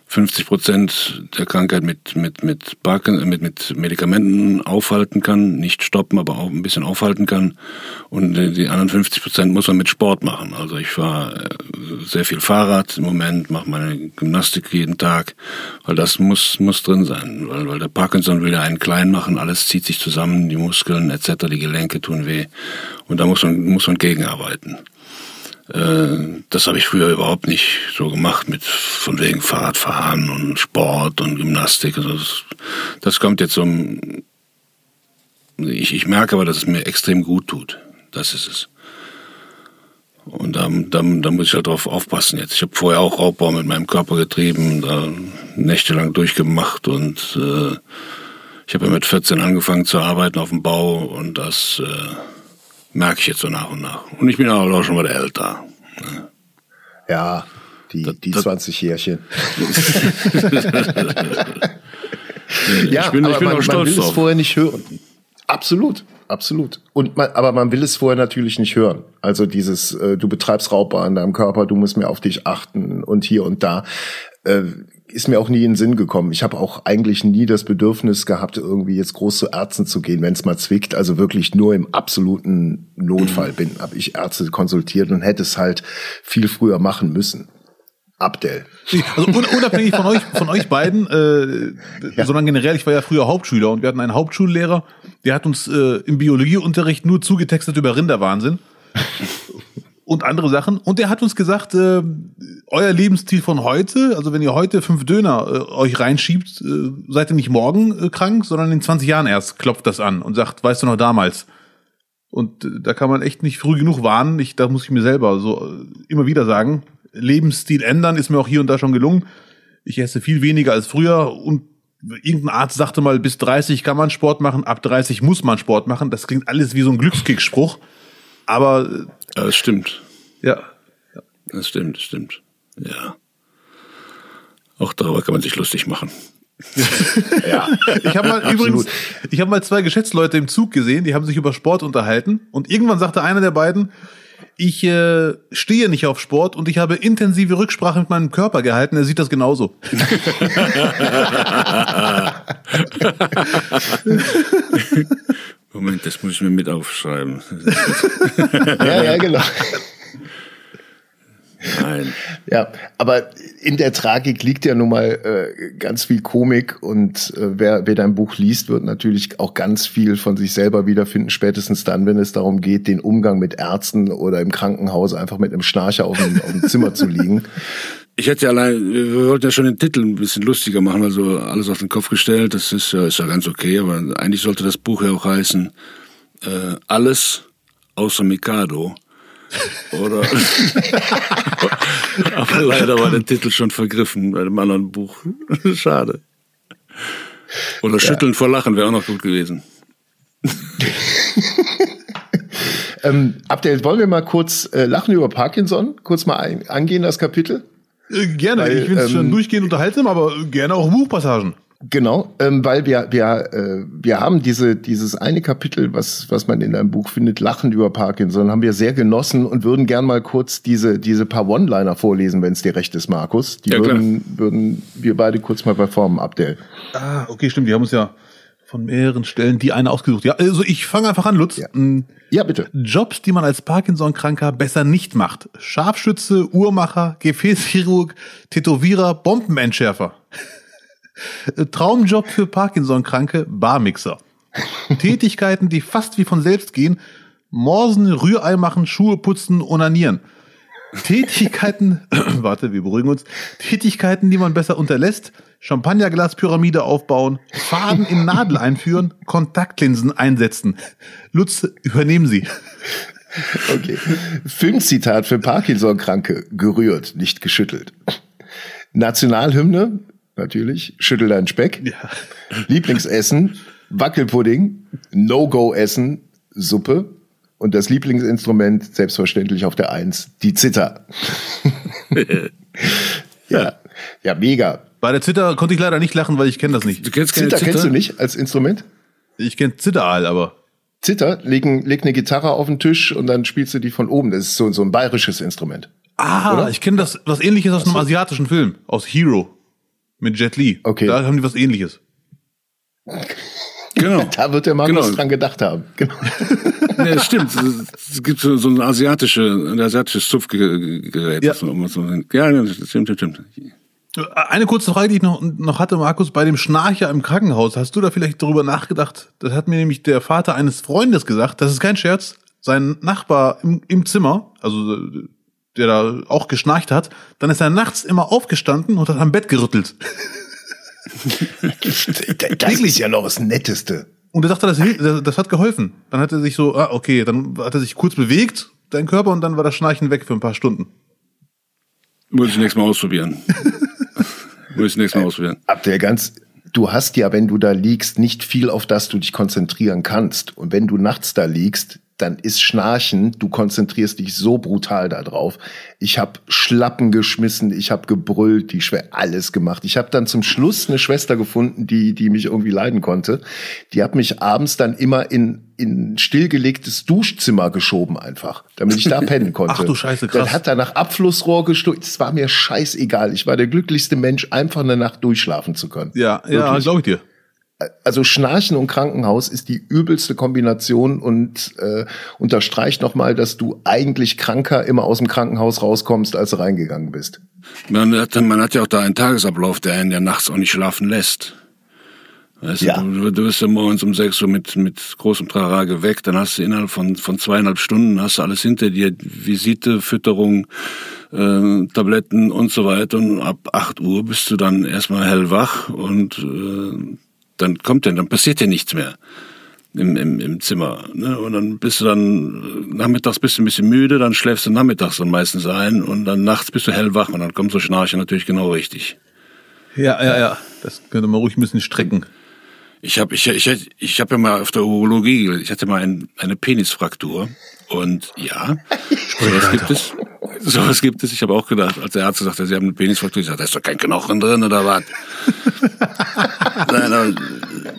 50 Prozent der Krankheit mit, mit, mit, Parken, mit, mit Medikamenten aufhalten kann, nicht stoppen, aber auch ein bisschen aufhalten kann. Und die anderen 50 Prozent muss man mit Sport machen. Also ich fahre äh, sehr viel Fahrrad im Moment, mache meine Gymnastik jeden Tag, weil das muss, muss drin sein. Weil, weil der Parkinson will ja einen klein machen, alles zieht sich zusammen, die Muskeln etc., die Gelenke tun weh. Und da muss man, muss man gegenarbeiten. Äh, das habe ich früher überhaupt nicht so gemacht mit von wegen Fahrradfahren und Sport und Gymnastik. Also das, das kommt jetzt um. Ich, ich merke aber, dass es mir extrem gut tut. Das ist es. Und da, da, da muss ich halt drauf aufpassen jetzt. Ich habe vorher auch Raubbau mit meinem Körper getrieben, da nächtelang durchgemacht und äh, ich habe ja mit 14 angefangen zu arbeiten auf dem Bau und das äh, merke ich jetzt so nach und nach. Und ich bin auch schon mal älter. Ja, die, die 20 Jährchen. ja, ich bin, aber ich bin man, auch stolz man will drauf. es vorher nicht hören. Absolut, absolut. Und man, aber man will es vorher natürlich nicht hören. Also dieses, äh, du betreibst Raubbau an deinem Körper, du musst mehr auf dich achten und hier und da. Äh, ist mir auch nie in den Sinn gekommen. Ich habe auch eigentlich nie das Bedürfnis gehabt, irgendwie jetzt groß zu Ärzten zu gehen, wenn es mal zwickt. Also wirklich nur im absoluten Notfall bin, habe ich Ärzte konsultiert und hätte es halt viel früher machen müssen. Abdel. Also unabhängig von euch, von euch beiden, äh, ja. sondern generell, ich war ja früher Hauptschüler und wir hatten einen Hauptschullehrer, der hat uns äh, im Biologieunterricht nur zugetextet über Rinderwahnsinn und andere Sachen. Und er hat uns gesagt, äh, euer Lebensstil von heute, also wenn ihr heute fünf Döner äh, euch reinschiebt, äh, seid ihr nicht morgen äh, krank, sondern in 20 Jahren erst klopft das an und sagt, weißt du noch damals. Und äh, da kann man echt nicht früh genug warnen. Ich, da muss ich mir selber so äh, immer wieder sagen, Lebensstil ändern ist mir auch hier und da schon gelungen. Ich esse viel weniger als früher und irgendein Arzt sagte mal, bis 30 kann man Sport machen, ab 30 muss man Sport machen. Das klingt alles wie so ein Glückskickspruch. Aber ja, das stimmt. Ja. ja. Das stimmt, das stimmt. Ja. Auch darüber kann man sich lustig machen. ja. Ich habe mal Absolut. übrigens, ich habe mal zwei Geschäftsleute im Zug gesehen, die haben sich über Sport unterhalten und irgendwann sagte einer der beiden, ich äh, stehe nicht auf Sport und ich habe intensive Rücksprache mit meinem Körper gehalten. Er sieht das genauso. Moment, das muss ich mir mit aufschreiben. ja, ja, genau. Nein. Ja, aber in der Tragik liegt ja nun mal äh, ganz viel Komik und äh, wer, wer dein Buch liest, wird natürlich auch ganz viel von sich selber wiederfinden, spätestens dann, wenn es darum geht, den Umgang mit Ärzten oder im Krankenhaus einfach mit einem Schnarcher auf dem, auf dem Zimmer zu liegen. Ich hätte ja allein, wir wollten ja schon den Titel ein bisschen lustiger machen, also alles auf den Kopf gestellt, das ist ja, ist ja ganz okay, aber eigentlich sollte das Buch ja auch heißen, äh, alles außer Mikado. Oder? aber leider war der Titel schon vergriffen bei dem anderen Buch. Schade. Oder Schütteln ja. vor Lachen wäre auch noch gut gewesen. ähm, Abdel, wollen wir mal kurz äh, lachen über Parkinson? Kurz mal ein, angehen, das Kapitel? Äh, gerne, Weil, ich finde es ähm, schon durchgehend unterhaltsam, aber gerne auch Buchpassagen. Genau, ähm, weil wir wir äh, wir haben diese dieses eine Kapitel, was was man in einem Buch findet, Lachen über Parkinson, haben wir sehr genossen und würden gern mal kurz diese diese paar One-Liner vorlesen, wenn es dir recht ist, Markus. Die ja, würden würden wir beide kurz mal performen, Abdel. Ah, okay, stimmt. Die haben uns ja von mehreren Stellen die eine ausgesucht. Ja, also ich fange einfach an, Lutz. Ja. Mm, ja, bitte. Jobs, die man als Parkinson-Kranker besser nicht macht. Scharfschütze, Uhrmacher, Gefäßchirurg, Tätowierer, Bombenentschärfer. Traumjob für Parkinson-Kranke, Barmixer. Tätigkeiten, die fast wie von selbst gehen. Morsen, Rührei machen, Schuhe putzen, onanieren. Tätigkeiten, warte, wir beruhigen uns. Tätigkeiten, die man besser unterlässt. Champagnerglaspyramide aufbauen, Faden in Nadel einführen, Kontaktlinsen einsetzen. Lutz, übernehmen Sie. Okay. Filmzitat für Parkinson-Kranke. Gerührt, nicht geschüttelt. Nationalhymne, natürlich. Schüttel deinen Speck. Ja. Lieblingsessen, Wackelpudding. No-Go-Essen, Suppe. Und das Lieblingsinstrument, selbstverständlich auf der Eins, die Zither. ja. ja, mega. Bei der Zither konnte ich leider nicht lachen, weil ich kenne das nicht. Du kennst Zither, Zither kennst du nicht als Instrument? Ich kenne Zitteral, aber. Zither, leg, leg eine Gitarre auf den Tisch und dann spielst du die von oben. Das ist so, so ein bayerisches Instrument. Ah, Oder? ich kenne das, was ähnliches aus einem asiatischen Film, aus Hero. Mit Jet Li. Okay. Da haben die was ähnliches. Genau. Da wird der Markus Genau. dran gedacht haben. Genau. Ja, das stimmt. Es gibt so, so ein asiatische, ein asiatisches Zupfgerät. Ja. Ja, stimmt, stimmt. Eine kurze Frage, die ich noch, noch hatte, Markus, bei dem Schnarcher im Krankenhaus, hast du da vielleicht darüber nachgedacht? Das hat mir nämlich der Vater eines Freundes gesagt, das ist kein Scherz, sein Nachbar im, im Zimmer, also der da auch geschnarcht hat, dann ist er nachts immer aufgestanden und hat am Bett gerüttelt. Das ist ja noch das Netteste. Und er dachte, das, das, das hat geholfen. Dann hat er sich so, ah, okay, dann hat er sich kurz bewegt, dein Körper, und dann war das Schnarchen weg für ein paar Stunden. Muss ich nächstes Mal ausprobieren. Muss ich nächstes Mal ausprobieren. Abdel, ganz, du hast ja, wenn du da liegst, nicht viel, auf das du dich konzentrieren kannst. Und wenn du nachts da liegst, dann ist Schnarchen, du konzentrierst dich so brutal da drauf. Ich habe Schlappen geschmissen, ich habe gebrüllt, die Schwer alles gemacht. Ich habe dann zum Schluss eine Schwester gefunden, die die mich irgendwie leiden konnte. Die hat mich abends dann immer in in stillgelegtes Duschzimmer geschoben einfach, damit ich da pennen konnte. Ach du Scheiße, krass. Dann hat er nach Abflussrohr gestoßen. Es war mir scheißegal. Ich war der glücklichste Mensch, einfach eine Nacht durchschlafen zu können. Ja, ja, Wirklich. glaube ich dir. Also Schnarchen und Krankenhaus ist die übelste Kombination und äh, unterstreicht nochmal, dass du eigentlich kranker immer aus dem Krankenhaus rauskommst, als du reingegangen bist. Man hat, man hat ja auch da einen Tagesablauf, der einen ja nachts auch nicht schlafen lässt. Weißt Ja. du, du, wirst ja morgens um sechs Uhr mit, mit großem Trara geweckt, dann hast du innerhalb von, von zweieinhalb Stunden hast du alles hinter dir, Visite, Fütterung, äh, Tabletten und so weiter. Und ab acht Uhr bist du dann erstmal hellwach und äh, dann kommt ja, dann passiert ja nichts mehr im, im, im Zimmer. Ne? Und dann bist du dann, äh, nachmittags bist du ein bisschen müde, dann schläfst du nachmittags dann meistens ein und dann nachts bist du hellwach und dann kommt so Schnarchen natürlich genau richtig. Ja, ja, ja. Das könnte man ruhig ein bisschen strecken. Ich habe ich, ich, ich hab ja mal auf der Urologie, ich hatte mal ein, eine Penisfraktur und ja, sowas gibt es. Sowas gibt es. Ich habe auch gedacht, als der Arzt sagte, Sie haben eine Penisfraktur, ich sagte, da ist doch kein Knochen drin oder was? Nein, aber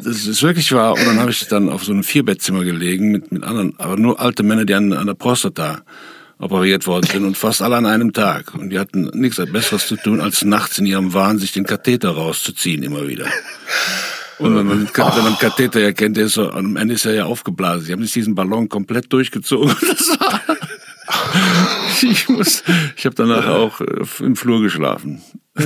das ist wirklich wahr. Und dann habe ich dann auf so einem Vierbettzimmer gelegen mit, mit anderen, aber nur alte Männer, die an, an der Prostata operiert worden sind und fast alle an einem Tag. Und die hatten nichts Besseres zu tun, als nachts in ihrem Wahn sich den Katheter rauszuziehen immer wieder. Und wenn man, wenn man Katheter ja kennt, der ist so, am Ende ist er ja aufgeblasen. Sie haben sich diesen Ballon komplett durchgezogen. Das war, ich muss, ich habe danach auch äh, im Flur geschlafen.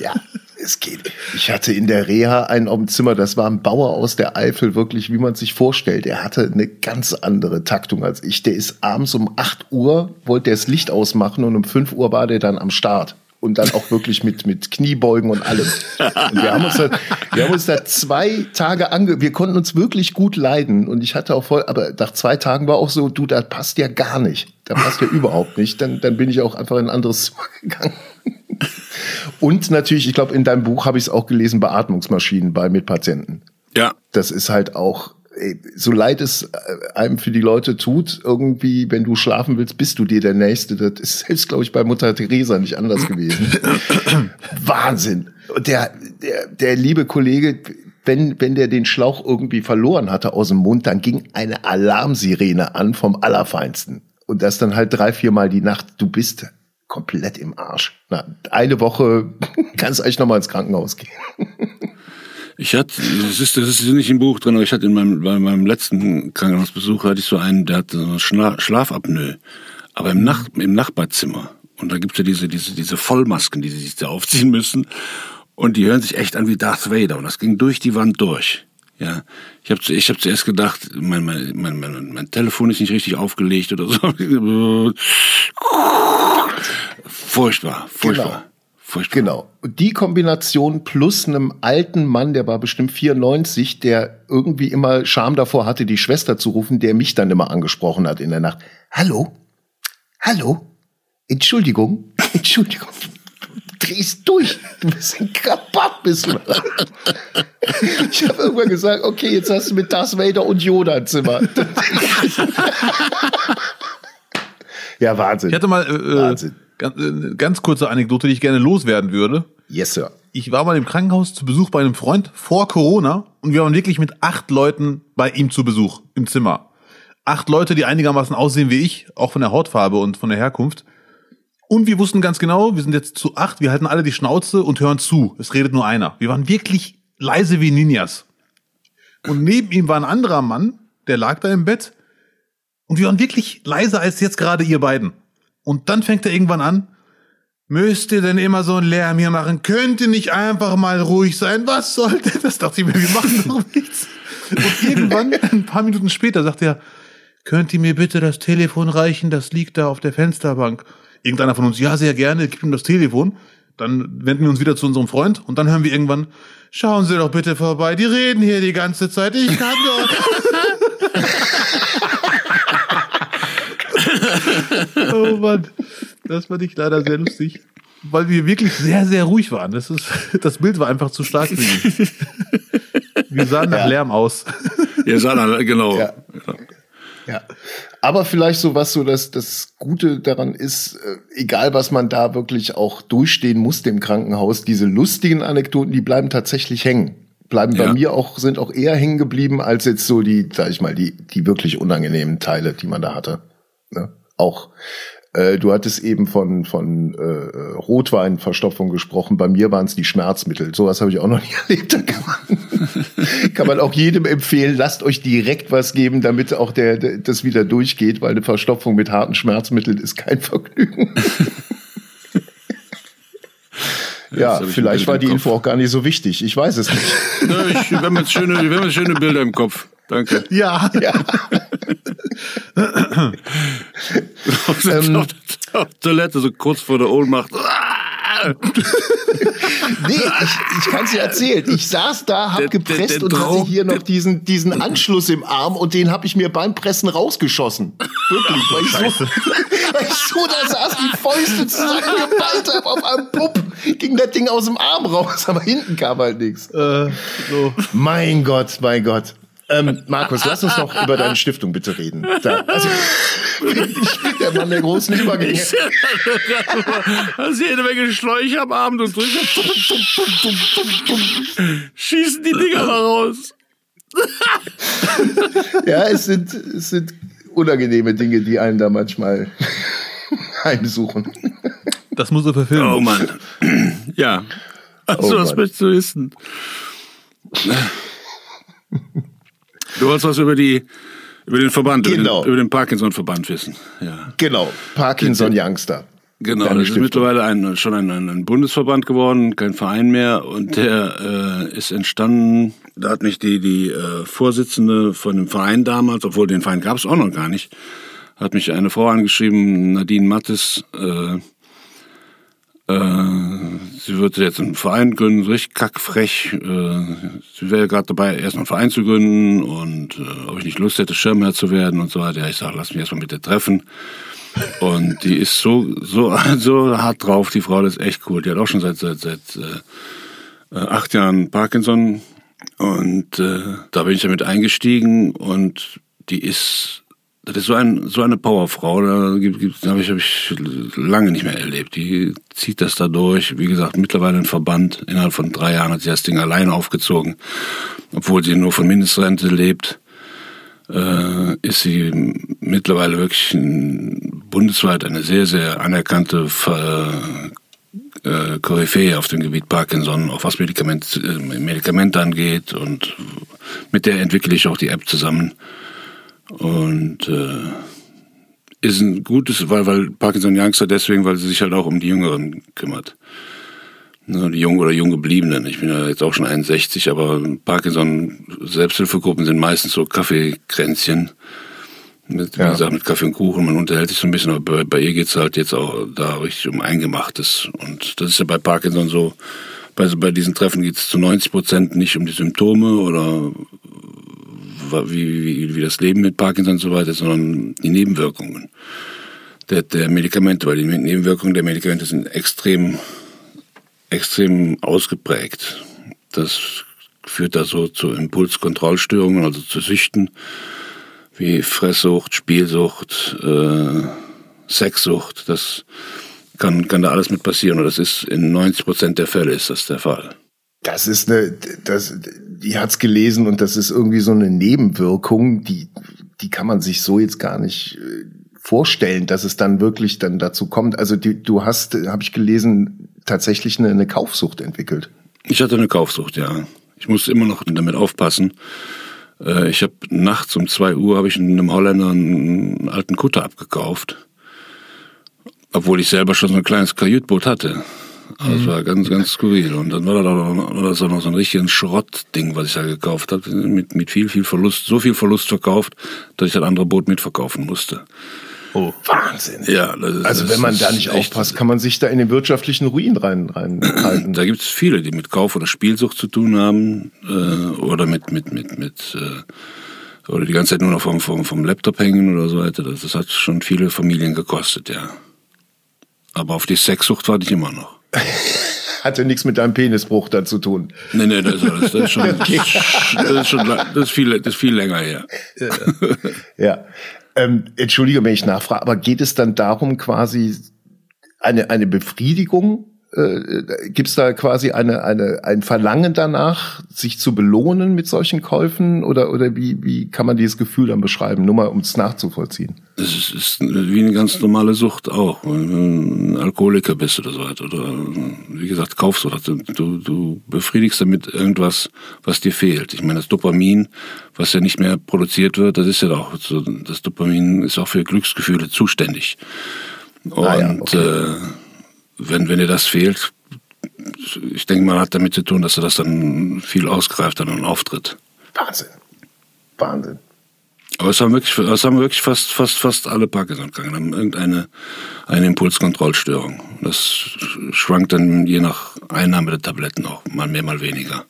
Ja, es geht. Ich hatte in der Reha einen auf dem Zimmer, das war ein Bauer aus der Eifel, wirklich, wie man sich vorstellt. Er hatte eine ganz andere Taktung als ich. Der ist abends um 8 Uhr, wollte er das Licht ausmachen und um 5 Uhr war der dann am Start. Und dann auch wirklich mit, mit Kniebeugen und allem. Und wir haben uns da, wir haben uns da zwei Tage ange, wir konnten uns wirklich gut leiden. Und ich hatte auch voll, aber nach zwei Tagen war auch so, du, da passt ja gar nicht. Da passt ja überhaupt nicht. Dann, dann bin ich auch einfach in ein anderes Zimmer gegangen. Und natürlich, ich glaube, in deinem Buch habe ich es auch gelesen, Beatmungsmaschinen bei Mitpatienten. Ja, Das ist halt auch, so leid es äh, einem für die Leute tut, irgendwie, wenn du schlafen willst, bist du dir der Nächste. Das ist selbst, glaube ich, bei Mutter Teresa nicht anders gewesen. Wahnsinn. Und der, der, der liebe Kollege, wenn, wenn der den Schlauch irgendwie verloren hatte aus dem Mund, dann ging eine Alarmsirene an vom Allerfeinsten. Und das dann halt drei, viermal die Nacht. Du bist komplett im Arsch. Na, eine Woche kannst du eigentlich noch mal ins Krankenhaus gehen. Ich hatte, das ist, das ist nicht im Buch drin, aber ich hatte in meinem, bei meinem letzten Krankenhausbesuch hatte ich so einen, der hatte so eine Schla Schlafapnoe, aber im, Nach im Nachbarzimmer. Und da gibt's ja diese, diese, diese Vollmasken, die sie sich da aufziehen müssen. Und die hören sich echt an wie Darth Vader. Und das ging durch die Wand durch. Ja, ich habe ich hab zuerst gedacht, mein, mein, mein, mein, mein Telefon ist nicht richtig aufgelegt oder so. Furchtbar, furchtbar. Genau. Furchtbar. Genau. Die Kombination plus einem alten Mann, der war bestimmt 94, der irgendwie immer Scham davor hatte, die Schwester zu rufen, der mich dann immer angesprochen hat in der Nacht. Hallo? Hallo? Entschuldigung? Entschuldigung. Drehst durch. Du bist ein Kabab, bist du. Ich habe irgendwann gesagt, okay, jetzt hast du mit Darth Vader und Yoda ein Zimmer. Ja, Wahnsinn. Ich hatte mal äh, Wahnsinn. ganz, äh, ganz kurze Anekdote, die ich gerne loswerden würde. Yes, Sir. Ich war mal im Krankenhaus zu Besuch bei einem Freund vor Corona und wir waren wirklich mit acht Leuten bei ihm zu Besuch im Zimmer. Acht Leute, die einigermaßen aussehen wie ich, auch von der Hautfarbe und von der Herkunft. Und wir wussten ganz genau, wir sind jetzt zu acht, wir halten alle die Schnauze und hören zu. Es redet nur einer. Wir waren wirklich leise wie Ninjas. Und neben ihm war ein anderer Mann, der lag da im Bett. Und wir waren wirklich leiser als jetzt gerade ihr beiden. Und dann fängt er irgendwann an, Müsst ihr denn immer so einen Lärm hier machen? Könnt ihr nicht einfach mal ruhig sein? Was soll denn das? Dachte ich mir, wir machen doch nichts. Und irgendwann, ein paar Minuten später, sagt er, könnt ihr mir bitte das Telefon reichen? Das liegt da auf der Fensterbank. Irgendeiner von uns, ja, sehr gerne, gib ihm das Telefon. Dann wenden wir uns wieder zu unserem Freund und dann hören wir irgendwann, schauen Sie doch bitte vorbei, die reden hier die ganze Zeit, ich kann doch. oh Mann. Das fand ich leider sehr lustig. Weil wir wirklich sehr, sehr ruhig waren. Das, ist, das Bild war einfach zu stark für mich. Wir sahen nach ja. Lärm aus. Wir sahen nach, genau. Ja. ja. Aber vielleicht so was so das, das Gute daran ist, äh, egal was man da wirklich auch durchstehen muss im Krankenhaus, diese lustigen Anekdoten, die bleiben tatsächlich hängen. Bleiben ja. bei mir auch, sind auch eher hängen geblieben als jetzt so die, sag ich mal, die, die wirklich unangenehmen Teile, die man da hatte. Ne? Auch äh, du hattest eben von, von äh, Rotweinverstopfung gesprochen. Bei mir waren es die Schmerzmittel. Sowas habe ich auch noch nie erlebt. Da kann man, kann man auch jedem empfehlen, lasst euch direkt was geben, damit auch der, der das wieder durchgeht, weil eine Verstopfung mit harten Schmerzmitteln ist kein Vergnügen. Ja, vielleicht war die Info auch gar nicht so wichtig. Ich weiß es nicht. Ja, ich, wir, haben jetzt schöne, wir haben jetzt schöne Bilder im Kopf. Danke. Ja. ja. ähm, auf der Toilette, so kurz vor der Ohnmacht. nee, ich, ich kann es dir erzählen. Ich saß da, hab der, gepresst der, der und Traum, hatte hier noch diesen, diesen Anschluss im Arm und den habe ich mir beim Pressen rausgeschossen. Wirklich, weil ich, so, weil ich so da saß, die Fäuste zusammengeballt habe auf einem Pupp, ging das Ding aus dem Arm raus, aber hinten kam halt nichts. Äh, so. Mein Gott, mein Gott. Ähm, Markus, lass uns noch über deine Stiftung bitte reden. Da, also, ich bin der Mann der großen Übergänge. Hast jede Menge Schläuche am Abend und drüber schießen die Dinger mal raus. ja, es sind, es sind unangenehme Dinge, die einen da manchmal heimsuchen. Das muss er verfilmen. Oh Mann. Ja. Also, oh was möchtest du wissen? Du wolltest was über die über den Verband, genau. über den, genau. über den Parkinson-Verband wissen. Ja. Genau, Parkinson Youngster. Genau, Deine das Stiftung. ist mittlerweile ein, schon ein, ein, Bundesverband geworden, kein Verein mehr. Und der äh, ist entstanden, da hat mich die, die äh, Vorsitzende von dem Verein damals, obwohl den Verein gab es auch noch gar nicht, hat mich eine Frau angeschrieben, Nadine Mattes, äh, sie würde jetzt einen Verein gründen, so richtig kackfrech. Äh, sie wäre gerade dabei, erstmal einen Verein zu gründen und äh, ob ich nicht Lust hätte, Schirmherr zu werden und so weiter. Ja, ich sage, lass mich erstmal mit dir treffen. Und die ist so, so, so hart drauf, die Frau, das ist echt cool. Die hat auch schon seit, seit, seit äh, acht Jahren Parkinson. Und äh, da bin ich damit eingestiegen und die ist das ist so, ein, so eine Powerfrau, da, habe ich, hab ich lange nicht mehr erlebt. Die zieht das da durch. Wie gesagt, mittlerweile ein Verband. Innerhalb von drei Jahren hat sie das Ding alleine aufgezogen. Obwohl sie nur von Mindestrente lebt, äh, ist sie mittlerweile wirklich bundesweit eine sehr, sehr anerkannte äh, Koryphäe auf dem Gebiet Parkinson, auch was Medikament, äh, Medikamente angeht. Und mit der entwickle ich auch die App zusammen. Und äh, ist ein gutes, weil, weil Parkinson Youngster deswegen, weil sie sich halt auch um die Jüngeren kümmert. Ne, die jungen oder jung gebliebenen. Ich bin ja jetzt auch schon 61, aber Parkinson Selbsthilfegruppen sind meistens so Kaffeekränzchen. Mit, ja. wie gesagt, mit Kaffee und Kuchen. Man unterhält sich so ein bisschen, aber bei, bei ihr geht's halt jetzt auch da richtig um Eingemachtes. Und das ist ja bei Parkinson so, bei, bei diesen Treffen geht's zu 90 Prozent nicht um die Symptome oder wie, wie, wie das Leben mit Parkinson und so weiter, sondern die Nebenwirkungen der, der Medikamente, weil die Nebenwirkungen der Medikamente sind extrem, extrem ausgeprägt. Das führt da so zu Impulskontrollstörungen, also zu Süchten wie Fresssucht, Spielsucht, äh, Sexsucht. Das kann, kann da alles mit passieren und das ist in 90 Prozent der Fälle ist das der Fall. Das ist eine, das, die hat's gelesen und das ist irgendwie so eine Nebenwirkung, die, die kann man sich so jetzt gar nicht äh, vorstellen, dass es dann wirklich dann dazu kommt. Also die, du hast, habe ich gelesen, tatsächlich eine, eine Kaufsucht entwickelt. Ich hatte eine Kaufsucht, ja. Ich musste immer noch damit aufpassen. Äh, ich habe nachts um zwei Uhr habe ich einem Holländer einen alten Kutter abgekauft, obwohl ich selber schon so ein kleines Kajütboot hatte. Also das war ganz, ganz skurril. Und dann war da noch, noch so ein richtiges Schrottding, was ich da gekauft habe, mit, mit viel, viel Verlust, so viel Verlust verkauft, dass ich das andere Boot mitverkaufen musste. Oh. Wahnsinn. Ja, das ist, also wenn man da nicht aufpasst, kann man sich da in den wirtschaftlichen Ruin rein, reinhalten. Da gibt es viele, die mit Kauf oder Spielsucht zu tun haben äh, oder mit mit mit mit äh, oder die ganze Zeit nur noch vom vom, vom Laptop hängen oder so weiter. Das, das hat schon viele Familien gekostet, ja. Aber auf die Sexsucht warte ich immer noch. Hatte nichts mit deinem Penisbruch da zu tun. Nee, nee, das, das, das ist schon, das ist schon, das ist viel, das ist viel länger her. Ja. ja. Ähm, Entschuldige, wenn ich nachfrage, aber geht es dann darum, quasi eine, eine Befriedigung äh, gibt es da quasi eine, eine, ein Verlangen danach, sich zu belohnen mit solchen Käufen? Oder, oder wie, wie kann man dieses Gefühl dann beschreiben? Nur mal, um es nachzuvollziehen. Es ist, ist wie eine ganz normale Sucht auch. Wenn du ein Alkoholiker bist oder so weiter. Oder wie gesagt, kaufst du das. Du, du befriedigst damit irgendwas, was dir fehlt. Ich meine, das Dopamin, was ja nicht mehr produziert wird, das ist ja auch so, das Dopamin ist auch für Glücksgefühle zuständig. Und ah ja, okay. äh, wenn, wenn dir das fehlt, ich denke mal, hat damit zu tun, dass er das dann viel ausgreift dann auftritt. Wahnsinn. Wahnsinn. Aber es haben wirklich, es haben wirklich fast, fast, fast alle Parkinson-Kranken haben irgendeine eine Impulskontrollstörung. Das schwankt dann je nach Einnahme der Tabletten auch mal mehr, mal weniger.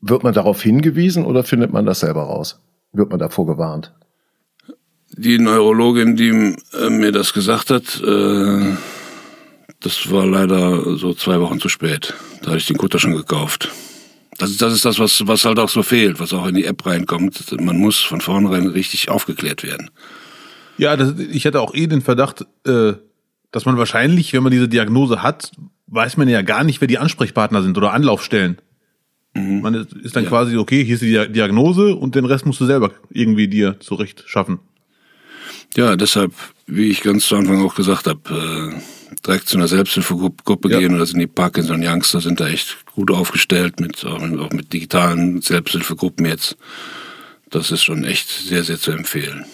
Wird man darauf hingewiesen oder findet man das selber raus? Wird man davor gewarnt? Die Neurologin, die äh, mir das gesagt hat, äh, das war leider so zwei Wochen zu spät. Da hatte ich den Kutter schon gekauft. Das ist, das ist das, was, was halt auch so fehlt, was auch in die App reinkommt. Man muss von vornherein richtig aufgeklärt werden. Ja, das, ich hatte auch eh den Verdacht, äh, dass man wahrscheinlich, wenn man diese Diagnose hat, weiß man ja gar nicht, wer die Ansprechpartner sind oder Anlaufstellen. Mhm. Man ist dann ja. quasi, okay, hier ist die Diagnose und den Rest musst du selber irgendwie dir zurecht schaffen. Ja, deshalb, wie ich ganz zu Anfang auch gesagt habe, äh, direkt zu einer Selbsthilfegruppe ja. gehen oder sind die Parkinson Youngster sind da echt gut aufgestellt mit auch, mit auch mit digitalen Selbsthilfegruppen jetzt. Das ist schon echt sehr sehr zu empfehlen.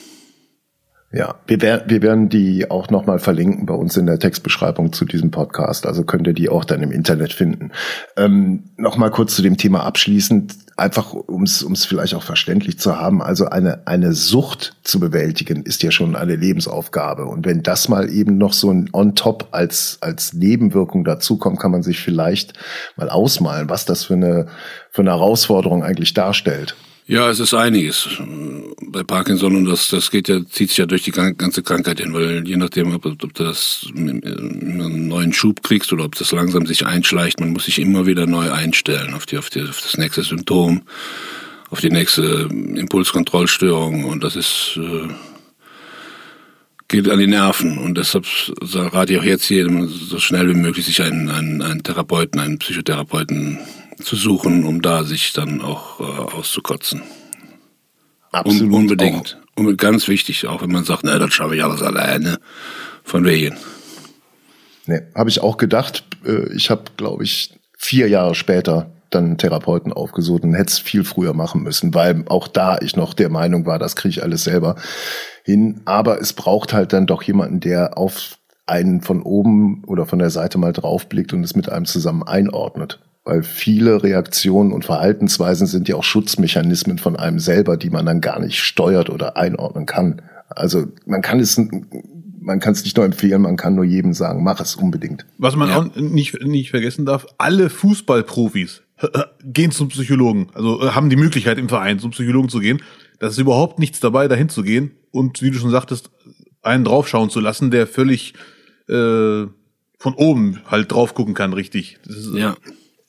Ja, wir, werden wir werden die auch nochmal verlinken bei uns in der Textbeschreibung zu diesem Podcast. Also könnt ihr die auch dann im Internet finden. Ähm, nochmal kurz zu dem Thema abschließend, einfach um es vielleicht auch verständlich zu haben. Also eine, eine Sucht zu bewältigen ist ja schon eine Lebensaufgabe. Und wenn das mal eben noch so ein On-Top als, als Nebenwirkung dazukommt, kann man sich vielleicht mal ausmalen, was das für eine, für eine Herausforderung eigentlich darstellt. Ja, es ist einiges. Bei Parkinson und das, das geht ja, zieht sich ja durch die ganze Krankheit hin, weil je nachdem, ob, ob du das einen neuen Schub kriegst oder ob das langsam sich einschleicht, man muss sich immer wieder neu einstellen auf die, auf die, auf das nächste Symptom, auf die nächste Impulskontrollstörung und das ist, äh, geht an die Nerven und deshalb rate ich auch jetzt jedem so schnell wie möglich sich einen, einen, einen Therapeuten, einen Psychotherapeuten zu suchen, um da sich dann auch äh, auszukotzen. Absolut. Un unbedingt. Und ganz wichtig, auch wenn man sagt, na, das schaffe ich alles alleine. Von wegen. Nee, habe ich auch gedacht. Äh, ich habe, glaube ich, vier Jahre später dann Therapeuten aufgesucht und hätte es viel früher machen müssen, weil auch da ich noch der Meinung war, das kriege ich alles selber hin. Aber es braucht halt dann doch jemanden, der auf einen von oben oder von der Seite mal draufblickt und es mit einem zusammen einordnet weil viele Reaktionen und Verhaltensweisen sind ja auch Schutzmechanismen von einem selber, die man dann gar nicht steuert oder einordnen kann. Also man kann es man kann es nicht nur empfehlen, man kann nur jedem sagen, mach es unbedingt. Was man ja. auch nicht, nicht vergessen darf, alle Fußballprofis gehen zum Psychologen, also äh, haben die Möglichkeit im Verein zum Psychologen zu gehen. Da ist überhaupt nichts dabei, dahin zu gehen und wie du schon sagtest, einen draufschauen zu lassen, der völlig äh, von oben halt drauf gucken kann, richtig. Ist, ja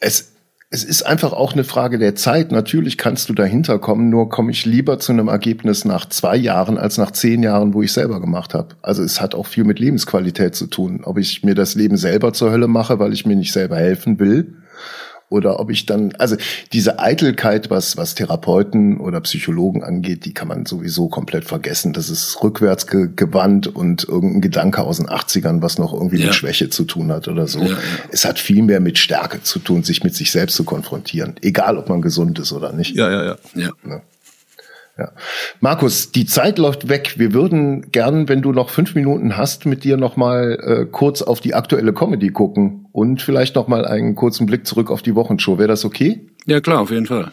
es, es ist einfach auch eine Frage der Zeit. Natürlich kannst du dahinter kommen, nur komme ich lieber zu einem Ergebnis nach zwei Jahren als nach zehn Jahren, wo ich selber gemacht habe. Also es hat auch viel mit Lebensqualität zu tun. Ob ich mir das Leben selber zur Hölle mache, weil ich mir nicht selber helfen will, oder ob ich dann, also diese Eitelkeit, was, was Therapeuten oder Psychologen angeht, die kann man sowieso komplett vergessen. Das ist rückwärts ge gewandt und irgendein Gedanke aus den 80ern, was noch irgendwie ja. mit Schwäche zu tun hat oder so. Ja, ja. Es hat viel mehr mit Stärke zu tun, sich mit sich selbst zu konfrontieren. Egal, ob man gesund ist oder nicht. Ja, ja, ja. ja. Ne? Ja. Markus, die Zeit läuft weg. Wir würden gern, wenn du noch fünf Minuten hast, mit dir noch mal äh, kurz auf die aktuelle Comedy gucken und vielleicht noch mal einen kurzen Blick zurück auf die Wochenshow. Wäre das okay? Ja, klar, auf jeden Fall.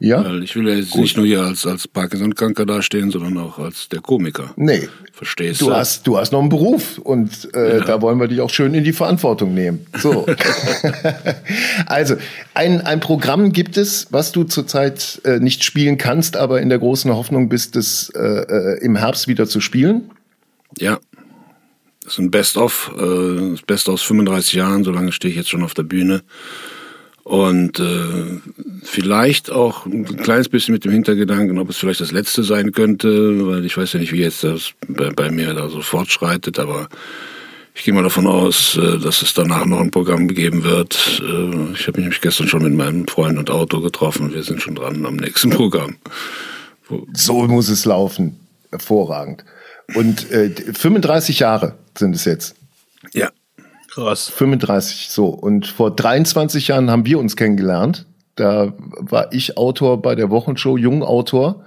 Ja. Weil ich will ja jetzt Gut. nicht nur hier als, als Parkinson-Kranker dastehen, sondern auch als der Komiker. Nee. Verstehst du? Du hast, du hast noch einen Beruf und äh, ja. da wollen wir dich auch schön in die Verantwortung nehmen. So. also, ein, ein Programm gibt es, was du zurzeit äh, nicht spielen kannst, aber in der großen Hoffnung bist, es äh, äh, im Herbst wieder zu spielen. Ja. Das ist ein Best-of, äh, das Best aus 35 Jahren, so lange stehe ich jetzt schon auf der Bühne. Und äh, vielleicht auch ein kleines bisschen mit dem Hintergedanken, ob es vielleicht das letzte sein könnte, weil ich weiß ja nicht, wie jetzt das bei, bei mir da so fortschreitet, aber ich gehe mal davon aus, äh, dass es danach noch ein Programm geben wird. Äh, ich habe mich nämlich gestern schon mit meinem Freund und Auto getroffen. Wir sind schon dran am nächsten Programm. So muss es laufen. Hervorragend. Und äh, 35 Jahre sind es jetzt. Ja. Krass. 35, so. Und vor 23 Jahren haben wir uns kennengelernt. Da war ich Autor bei der Wochenshow, Jungautor.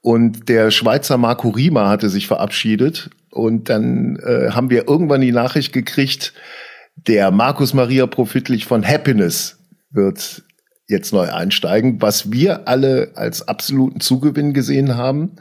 Und der Schweizer Marco Rima hatte sich verabschiedet. Und dann äh, haben wir irgendwann die Nachricht gekriegt, der Markus Maria Profitlich von Happiness wird jetzt neu einsteigen, was wir alle als absoluten Zugewinn gesehen haben.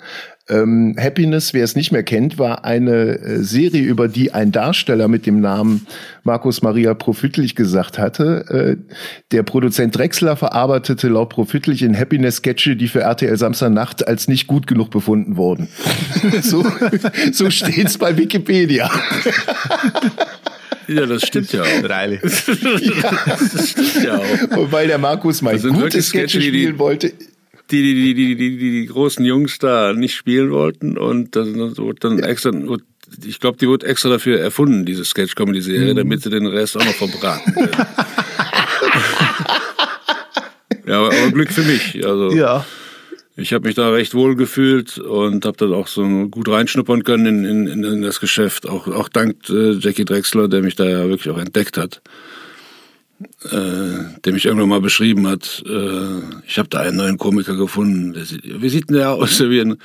Ähm, Happiness, wer es nicht mehr kennt, war eine äh, Serie, über die ein Darsteller mit dem Namen Markus Maria Profitlich gesagt hatte. Äh, der Produzent Drexler verarbeitete laut Profitlich in Happiness Sketche, die für RTL Samstagnacht als nicht gut genug befunden wurden. so, so steht's bei Wikipedia. Ja, das stimmt ja auch. Freilich. ja. Das stimmt ja auch. Und weil der Markus mal gute Sketche spielen wollte, die die, die, die, die, die großen Jungs da nicht spielen wollten und das wurde dann extra, ich glaube, die wurde extra dafür erfunden, diese Sketch-Comedy-Serie, mhm. damit sie den Rest auch noch verbraten können. ja, aber, aber, Glück für mich. Also, ja. Ich habe mich da recht wohl gefühlt und habe dann auch so gut reinschnuppern können in, in, in das Geschäft. Auch, auch dank äh, Jackie Drexler, der mich da ja wirklich auch entdeckt hat äh, der mich irgendwann mal beschrieben hat, äh, ich habe da einen neuen Komiker gefunden. Sieht, wie sieht denn der aus? Wie, ein,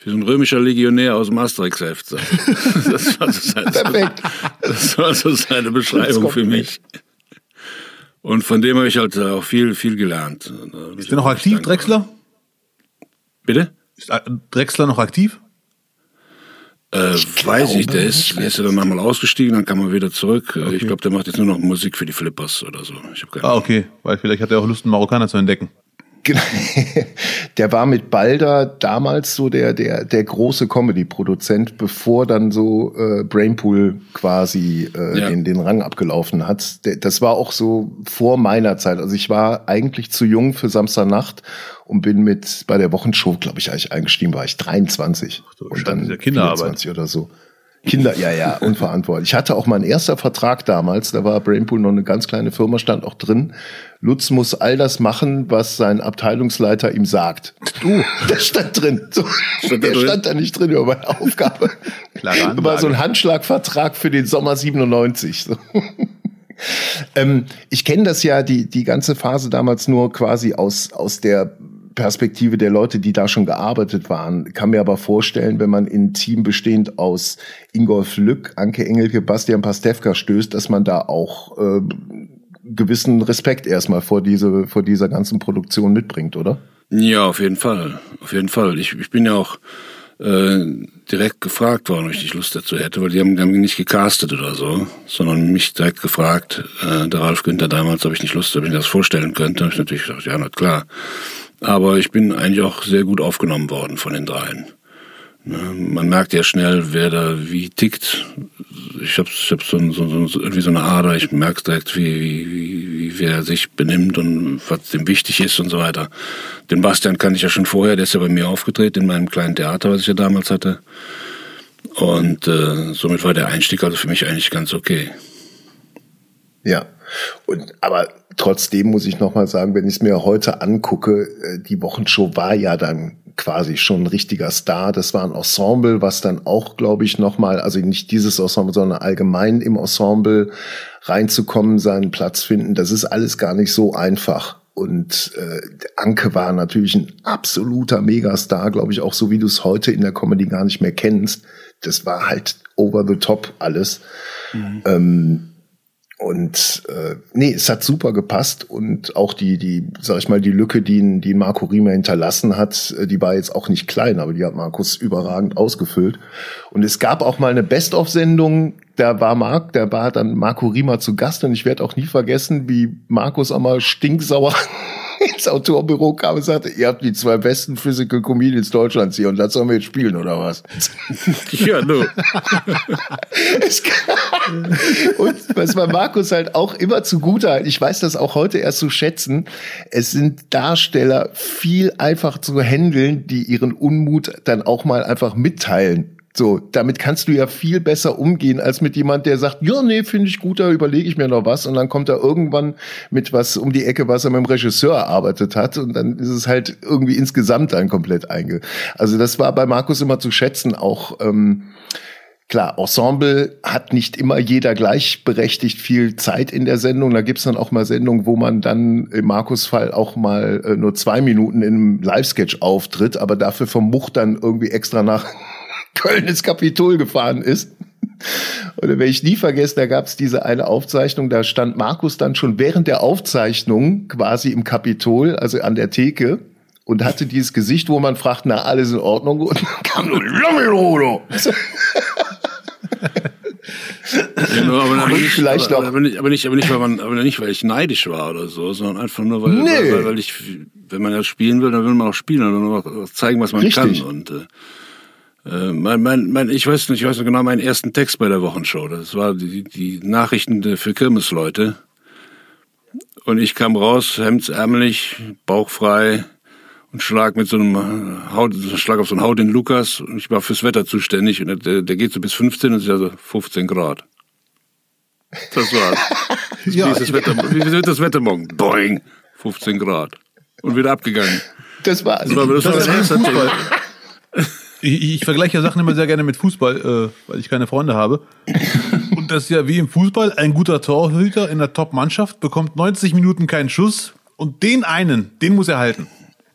wie so ein römischer Legionär aus dem Asterix-Heft. Das war so seine, Perfekt. Das war so seine Beschreibung für mich. Und von dem habe ich halt auch viel, viel gelernt. Ist der noch aktiv, Drexler? Bitte? Ist Drexler noch aktiv? Äh, ich weiß ich, der ist, der ist ja dann nochmal ausgestiegen, dann kam er wieder zurück. Äh, okay. Ich glaube, der macht jetzt nur noch Musik für die Flippers oder so. Ich hab keine ah, okay. Weil vielleicht hat er auch Lust, einen Marokkaner zu entdecken. Genau. Der war mit Balder damals so der, der, der große Comedy-Produzent, bevor dann so äh, Brainpool quasi äh, ja. den, den Rang abgelaufen hat. Das war auch so vor meiner Zeit. Also ich war eigentlich zu jung für Samstagnacht und bin mit bei der Wochenshow, glaube ich, eigentlich eingestiegen, war ich 23. Ach und dann Kinderarbeit. 24 oder so. Kinder, ja, ja, unverantwortlich. Ich hatte auch mein erster Vertrag damals, da war Brainpool noch eine ganz kleine Firma, stand auch drin. Lutz muss all das machen, was sein Abteilungsleiter ihm sagt. Du, das stand drin. So, stand der drin? stand da nicht drin über meine Aufgabe. Klare War so ein Handschlagvertrag für den Sommer 97. So. ähm, ich kenne das ja, die, die ganze Phase damals nur quasi aus, aus der Perspektive der Leute, die da schon gearbeitet waren. Kann mir aber vorstellen, wenn man in ein Team bestehend aus Ingolf Lück, Anke Engelke, Bastian Pastewka stößt, dass man da auch äh, gewissen Respekt erstmal vor diese vor dieser ganzen Produktion mitbringt, oder? Ja, auf jeden Fall, auf jeden Fall. Ich, ich bin ja auch äh, direkt gefragt worden, ob ich nicht Lust dazu hätte, weil die haben, die haben nicht gecastet oder so, sondern mich direkt gefragt, äh, der Ralf Günther damals, ob ich nicht Lust, ob ich mir das vorstellen könnte. Habe ich natürlich gesagt, ja, na klar. Aber ich bin eigentlich auch sehr gut aufgenommen worden von den dreien. Ne, man merkt ja schnell, wer da wie tickt. Ich habe ich hab so, so, so, irgendwie so eine Ader, ich merke direkt, wie, wie, wie wer sich benimmt und was dem wichtig ist und so weiter. Den Bastian kannte ich ja schon vorher, der ist ja bei mir aufgetreten in meinem kleinen Theater, was ich ja damals hatte. Und äh, somit war der Einstieg also für mich eigentlich ganz okay. Ja. Und aber trotzdem muss ich noch mal sagen, wenn ich es mir heute angucke, äh, die Wochenshow war ja dann quasi schon ein richtiger Star. Das war ein Ensemble, was dann auch, glaube ich, noch mal, also nicht dieses Ensemble, sondern allgemein im Ensemble reinzukommen, seinen Platz finden. Das ist alles gar nicht so einfach. Und äh, Anke war natürlich ein absoluter Megastar, glaube ich, auch so wie du es heute in der Comedy gar nicht mehr kennst. Das war halt over the top alles. Mhm. Ähm, und äh, nee, es hat super gepasst und auch die, die, sag ich mal, die Lücke, die, die Marco Riemer hinterlassen hat, äh, die war jetzt auch nicht klein, aber die hat Markus überragend ausgefüllt. Und es gab auch mal eine Best-of-Sendung, da war Marc, da war dann Marco Riemer zu Gast und ich werde auch nie vergessen, wie Markus einmal stinksauer ins Autorbüro kam und sagte, ihr habt die zwei besten Physical Comedians Deutschlands hier und das sollen wir jetzt spielen, oder was? ja, no. und was man Markus halt auch immer zugute hat, ich weiß das auch heute erst zu schätzen, es sind Darsteller viel einfacher zu handeln, die ihren Unmut dann auch mal einfach mitteilen so, damit kannst du ja viel besser umgehen als mit jemand, der sagt, ja, nee, finde ich gut, da überlege ich mir noch was und dann kommt er irgendwann mit was um die Ecke, was er mit dem Regisseur erarbeitet hat und dann ist es halt irgendwie insgesamt dann komplett einge. Also das war bei Markus immer zu schätzen, auch ähm, Klar, Ensemble hat nicht immer jeder gleichberechtigt viel Zeit in der Sendung. Da gibt's dann auch mal Sendungen, wo man dann im Markus Fall auch mal äh, nur zwei Minuten in einem Live-Sketch auftritt, aber dafür vom Much dann irgendwie extra nach Köln ins Kapitol gefahren ist. Und werde ich nie vergessen, da gab es diese eine Aufzeichnung, da stand Markus dann schon während der Aufzeichnung quasi im Kapitol, also an der Theke, und hatte dieses Gesicht, wo man fragt, na, alles in Ordnung? Und dann kam nur Lommelodo. Genau, aber, aber, nicht, vielleicht aber, aber, nicht, aber nicht, aber nicht, weil man, aber nicht, weil ich neidisch war oder so, sondern einfach nur, weil, nee. weil, weil ich, wenn man ja spielen will, dann will man auch spielen und dann auch zeigen, was man Richtig. kann. Und äh, äh, mein, mein, mein, ich weiß nicht, ich weiß noch genau meinen ersten Text bei der Wochenshow. Das war die, die Nachrichten für Kirmesleute. Und ich kam raus, hemdsärmelig, bauchfrei und schlag mit so einem Haut, schlag auf so einen Haut in Lukas und ich war fürs Wetter zuständig und der, der geht so bis 15 und ist ja so 15 Grad. Das war's. ja. Wie, ist das Wetter, wie wird das Wetter morgen? Boing, 15 Grad. Und wieder abgegangen. Das war, das war, das das war das erste ich, ich vergleiche Sachen immer sehr gerne mit Fußball, äh, weil ich keine Freunde habe. Und das ist ja wie im Fußball, ein guter Torhüter in der Top-Mannschaft bekommt 90 Minuten keinen Schuss und den einen, den muss er halten.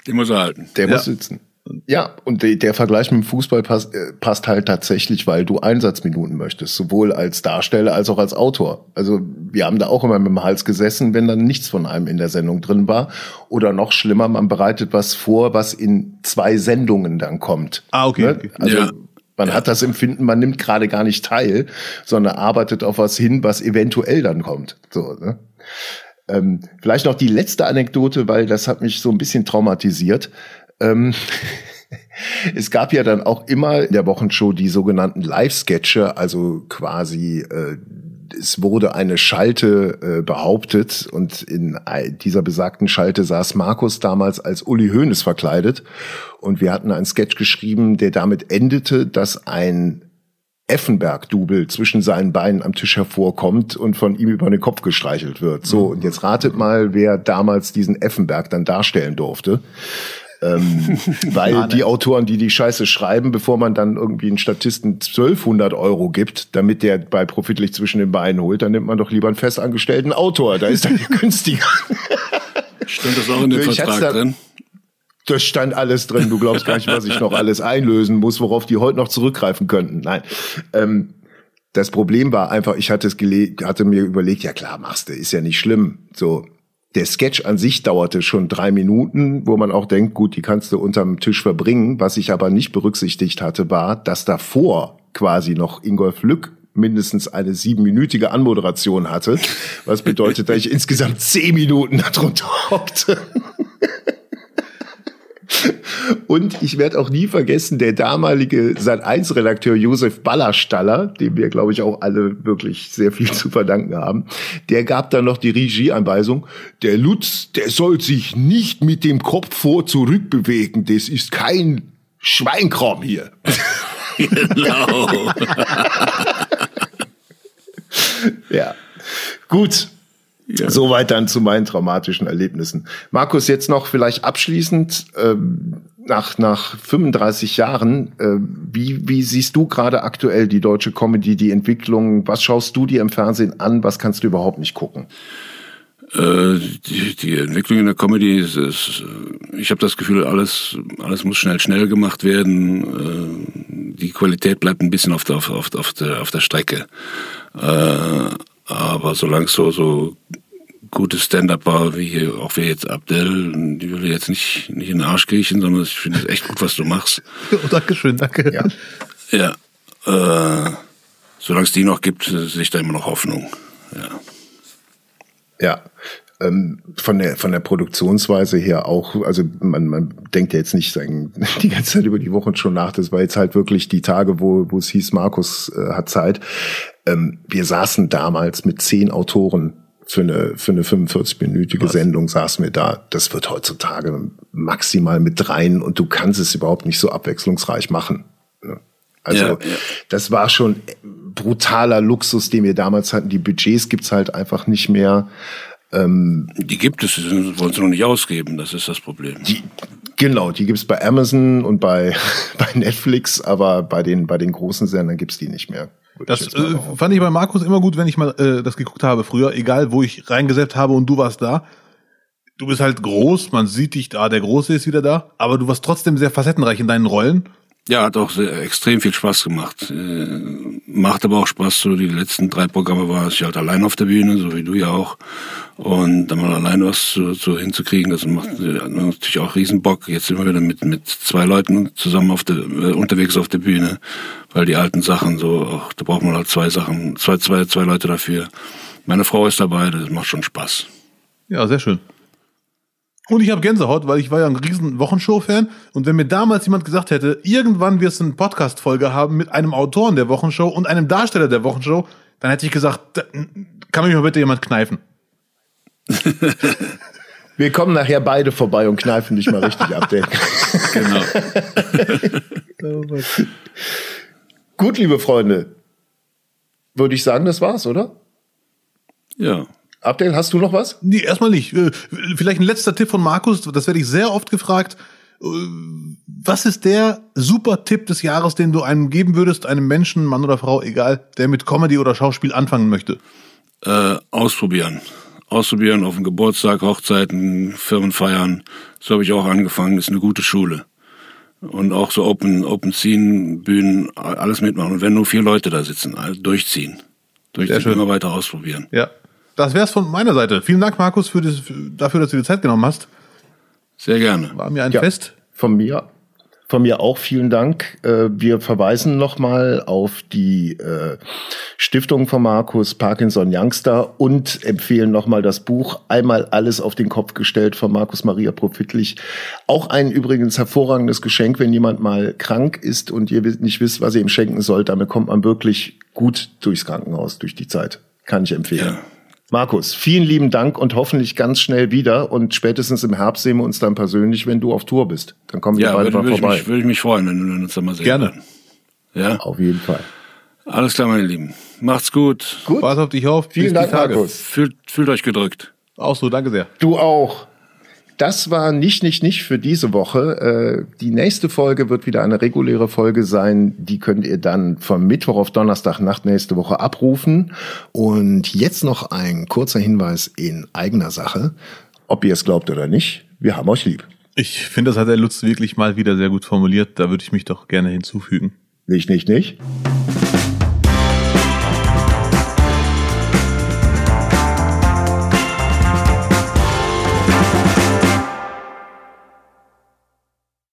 Den muss er halten. Der ja. muss sitzen. Ja, und der Vergleich mit dem Fußball passt, äh, passt halt tatsächlich, weil du Einsatzminuten möchtest, sowohl als Darsteller als auch als Autor. Also wir haben da auch immer mit dem Hals gesessen, wenn dann nichts von einem in der Sendung drin war. Oder noch schlimmer, man bereitet was vor, was in zwei Sendungen dann kommt. Ah, okay. Ne? Also ja. Man ja. hat das Empfinden, man nimmt gerade gar nicht teil, sondern arbeitet auf was hin, was eventuell dann kommt. So, ne? Ähm, vielleicht noch die letzte Anekdote, weil das hat mich so ein bisschen traumatisiert. Ähm, es gab ja dann auch immer in der Wochenshow die sogenannten Live-Sketche, also quasi äh, es wurde eine Schalte äh, behauptet und in dieser besagten Schalte saß Markus damals als Uli Hoeneß verkleidet und wir hatten einen Sketch geschrieben, der damit endete, dass ein Effenberg-Double zwischen seinen Beinen am Tisch hervorkommt und von ihm über den Kopf gestreichelt wird. So, und jetzt ratet mal, wer damals diesen Effenberg dann darstellen durfte. Ähm, weil ah, die Autoren, die die Scheiße schreiben, bevor man dann irgendwie einen Statisten 1200 Euro gibt, damit der bei Profitlich zwischen den Beinen holt, dann nimmt man doch lieber einen festangestellten Autor. Da ist dann günstiger. Stand das auch in dem Vertrag da, drin? Das stand alles drin. Du glaubst gar nicht, was ich noch alles einlösen muss, worauf die heute noch zurückgreifen könnten. Nein. Ähm, das Problem war einfach, ich hatte es hatte mir überlegt, ja klar, machst du, ist ja nicht schlimm. So, der Sketch an sich dauerte schon drei Minuten, wo man auch denkt, gut, die kannst du unterm Tisch verbringen. Was ich aber nicht berücksichtigt hatte, war, dass davor quasi noch Ingolf Lück mindestens eine siebenminütige Anmoderation hatte, was bedeutet, dass ich insgesamt zehn Minuten darunter hockte. Und ich werde auch nie vergessen, der damalige Sat1-Redakteur Josef Ballerstaller, dem wir, glaube ich, auch alle wirklich sehr viel zu verdanken haben, der gab dann noch die Regieanweisung, der Lutz, der soll sich nicht mit dem Kopf vor zurückbewegen, das ist kein Schweinkram hier. Genau. ja. Gut, Ja. Soweit dann zu meinen traumatischen Erlebnissen. Markus, jetzt noch vielleicht abschließend, ähm, nach, nach 35 Jahren, äh, wie, wie siehst du gerade aktuell die deutsche Comedy, die Entwicklung? Was schaust du dir im Fernsehen an? Was kannst du überhaupt nicht gucken? Äh, die, die Entwicklung in der Comedy ist, ist ich habe das Gefühl, alles, alles muss schnell, schnell gemacht werden. Äh, die Qualität bleibt ein bisschen auf der, auf, auf, auf der, auf der Strecke. Äh, aber solange es so, so gute Stand-up war, wie hier, auch wie jetzt Abdel, die will jetzt nicht, nicht in den Arsch kriechen, sondern ich finde es echt gut, was du machst. Oh, Dankeschön, danke. Ja. Ja. Äh, solange es die noch gibt, sehe ich da immer noch Hoffnung. Ja. Ja. Ähm, von der von der Produktionsweise her auch, also man, man denkt ja jetzt nicht sagen, die ganze Zeit über die Wochen schon nach. Das war jetzt halt wirklich die Tage, wo, wo es hieß, Markus äh, hat Zeit. Ähm, wir saßen damals mit zehn Autoren für eine, für eine 45-minütige Sendung saßen wir da. Das wird heutzutage maximal mit dreien und du kannst es überhaupt nicht so abwechslungsreich machen. Ne? Also ja, ja. das war schon brutaler Luxus, den wir damals hatten. Die Budgets gibt's halt einfach nicht mehr. Ähm, die gibt es, die wollen sie noch nicht ausgeben, das ist das Problem. Die, genau, die gibt's bei Amazon und bei, bei Netflix, aber bei den, bei den großen Sendern gibt's die nicht mehr. Das äh, fand ich bei Markus immer gut, wenn ich mal äh, das geguckt habe früher, egal wo ich reingesetzt habe und du warst da. Du bist halt groß, man sieht dich da, der Große ist wieder da, aber du warst trotzdem sehr facettenreich in deinen Rollen. Ja, hat auch sehr, extrem viel Spaß gemacht. Äh, macht aber auch Spaß, so die letzten drei Programme war ich halt allein auf der Bühne, so wie du ja auch. Und dann mal allein was so, so hinzukriegen, das macht ja, natürlich auch riesen Bock. Jetzt sind wir wieder mit, mit zwei Leuten zusammen auf der, äh, unterwegs auf der Bühne, weil die alten Sachen so, auch, da braucht man halt zwei Sachen, zwei, zwei, zwei Leute dafür. Meine Frau ist dabei, das macht schon Spaß. Ja, sehr schön. Und ich habe Gänsehaut, weil ich war ja ein riesen Wochenshow-Fan. Und wenn mir damals jemand gesagt hätte, irgendwann wirst du eine Podcast-Folge haben mit einem Autoren der Wochenshow und einem Darsteller der Wochenshow, dann hätte ich gesagt, kann mich mal bitte jemand kneifen. Wir kommen nachher beide vorbei und kneifen dich mal richtig ab, genau. Gut, liebe Freunde. Würde ich sagen, das war's, oder? Ja. Abdel, hast du noch was? Nee, erstmal nicht. Äh, vielleicht ein letzter Tipp von Markus, das werde ich sehr oft gefragt. Äh, was ist der super Tipp des Jahres, den du einem geben würdest, einem Menschen, Mann oder Frau, egal, der mit Comedy oder Schauspiel anfangen möchte? Äh, ausprobieren ausprobieren auf dem Geburtstag, Hochzeiten, Firmenfeiern. So habe ich auch angefangen. Das ist eine gute Schule. Und auch so Open, Open Scene, Bühnen, alles mitmachen. Und wenn nur vier Leute da sitzen, durchziehen. Durchziehen, immer weiter ausprobieren. Ja. Das wär's von meiner Seite. Vielen Dank, Markus, für das, dafür, dass du dir Zeit genommen hast. Sehr gerne. War mir ein ja, Fest. Von mir von mir auch vielen Dank. Äh, wir verweisen nochmal auf die äh, Stiftung von Markus Parkinson Youngster und empfehlen nochmal das Buch Einmal alles auf den Kopf gestellt von Markus Maria Profitlich. Auch ein übrigens hervorragendes Geschenk, wenn jemand mal krank ist und ihr nicht wisst, was ihr ihm schenken sollt. Damit kommt man wirklich gut durchs Krankenhaus, durch die Zeit. Kann ich empfehlen. Ja. Markus, vielen lieben Dank und hoffentlich ganz schnell wieder. Und spätestens im Herbst sehen wir uns dann persönlich, wenn du auf Tour bist. Dann kommen wir ja, beide mal vorbei. Ja, würde ich mich freuen, wenn wir uns dann mal sehen. Gerne. Ja. Auf jeden Fall. Alles klar, meine Lieben. Macht's gut. Gut. Pass auf dich auf. Vielen Dank, Markus. Fühlt, fühlt euch gedrückt. Auch so, danke sehr. Du auch. Das war nicht, nicht, nicht für diese Woche. Äh, die nächste Folge wird wieder eine reguläre Folge sein. Die könnt ihr dann von Mittwoch auf Donnerstag Nacht nächste Woche abrufen. Und jetzt noch ein kurzer Hinweis in eigener Sache. Ob ihr es glaubt oder nicht, wir haben euch lieb. Ich finde, das hat der Lutz wirklich mal wieder sehr gut formuliert. Da würde ich mich doch gerne hinzufügen. Nicht, nicht, nicht.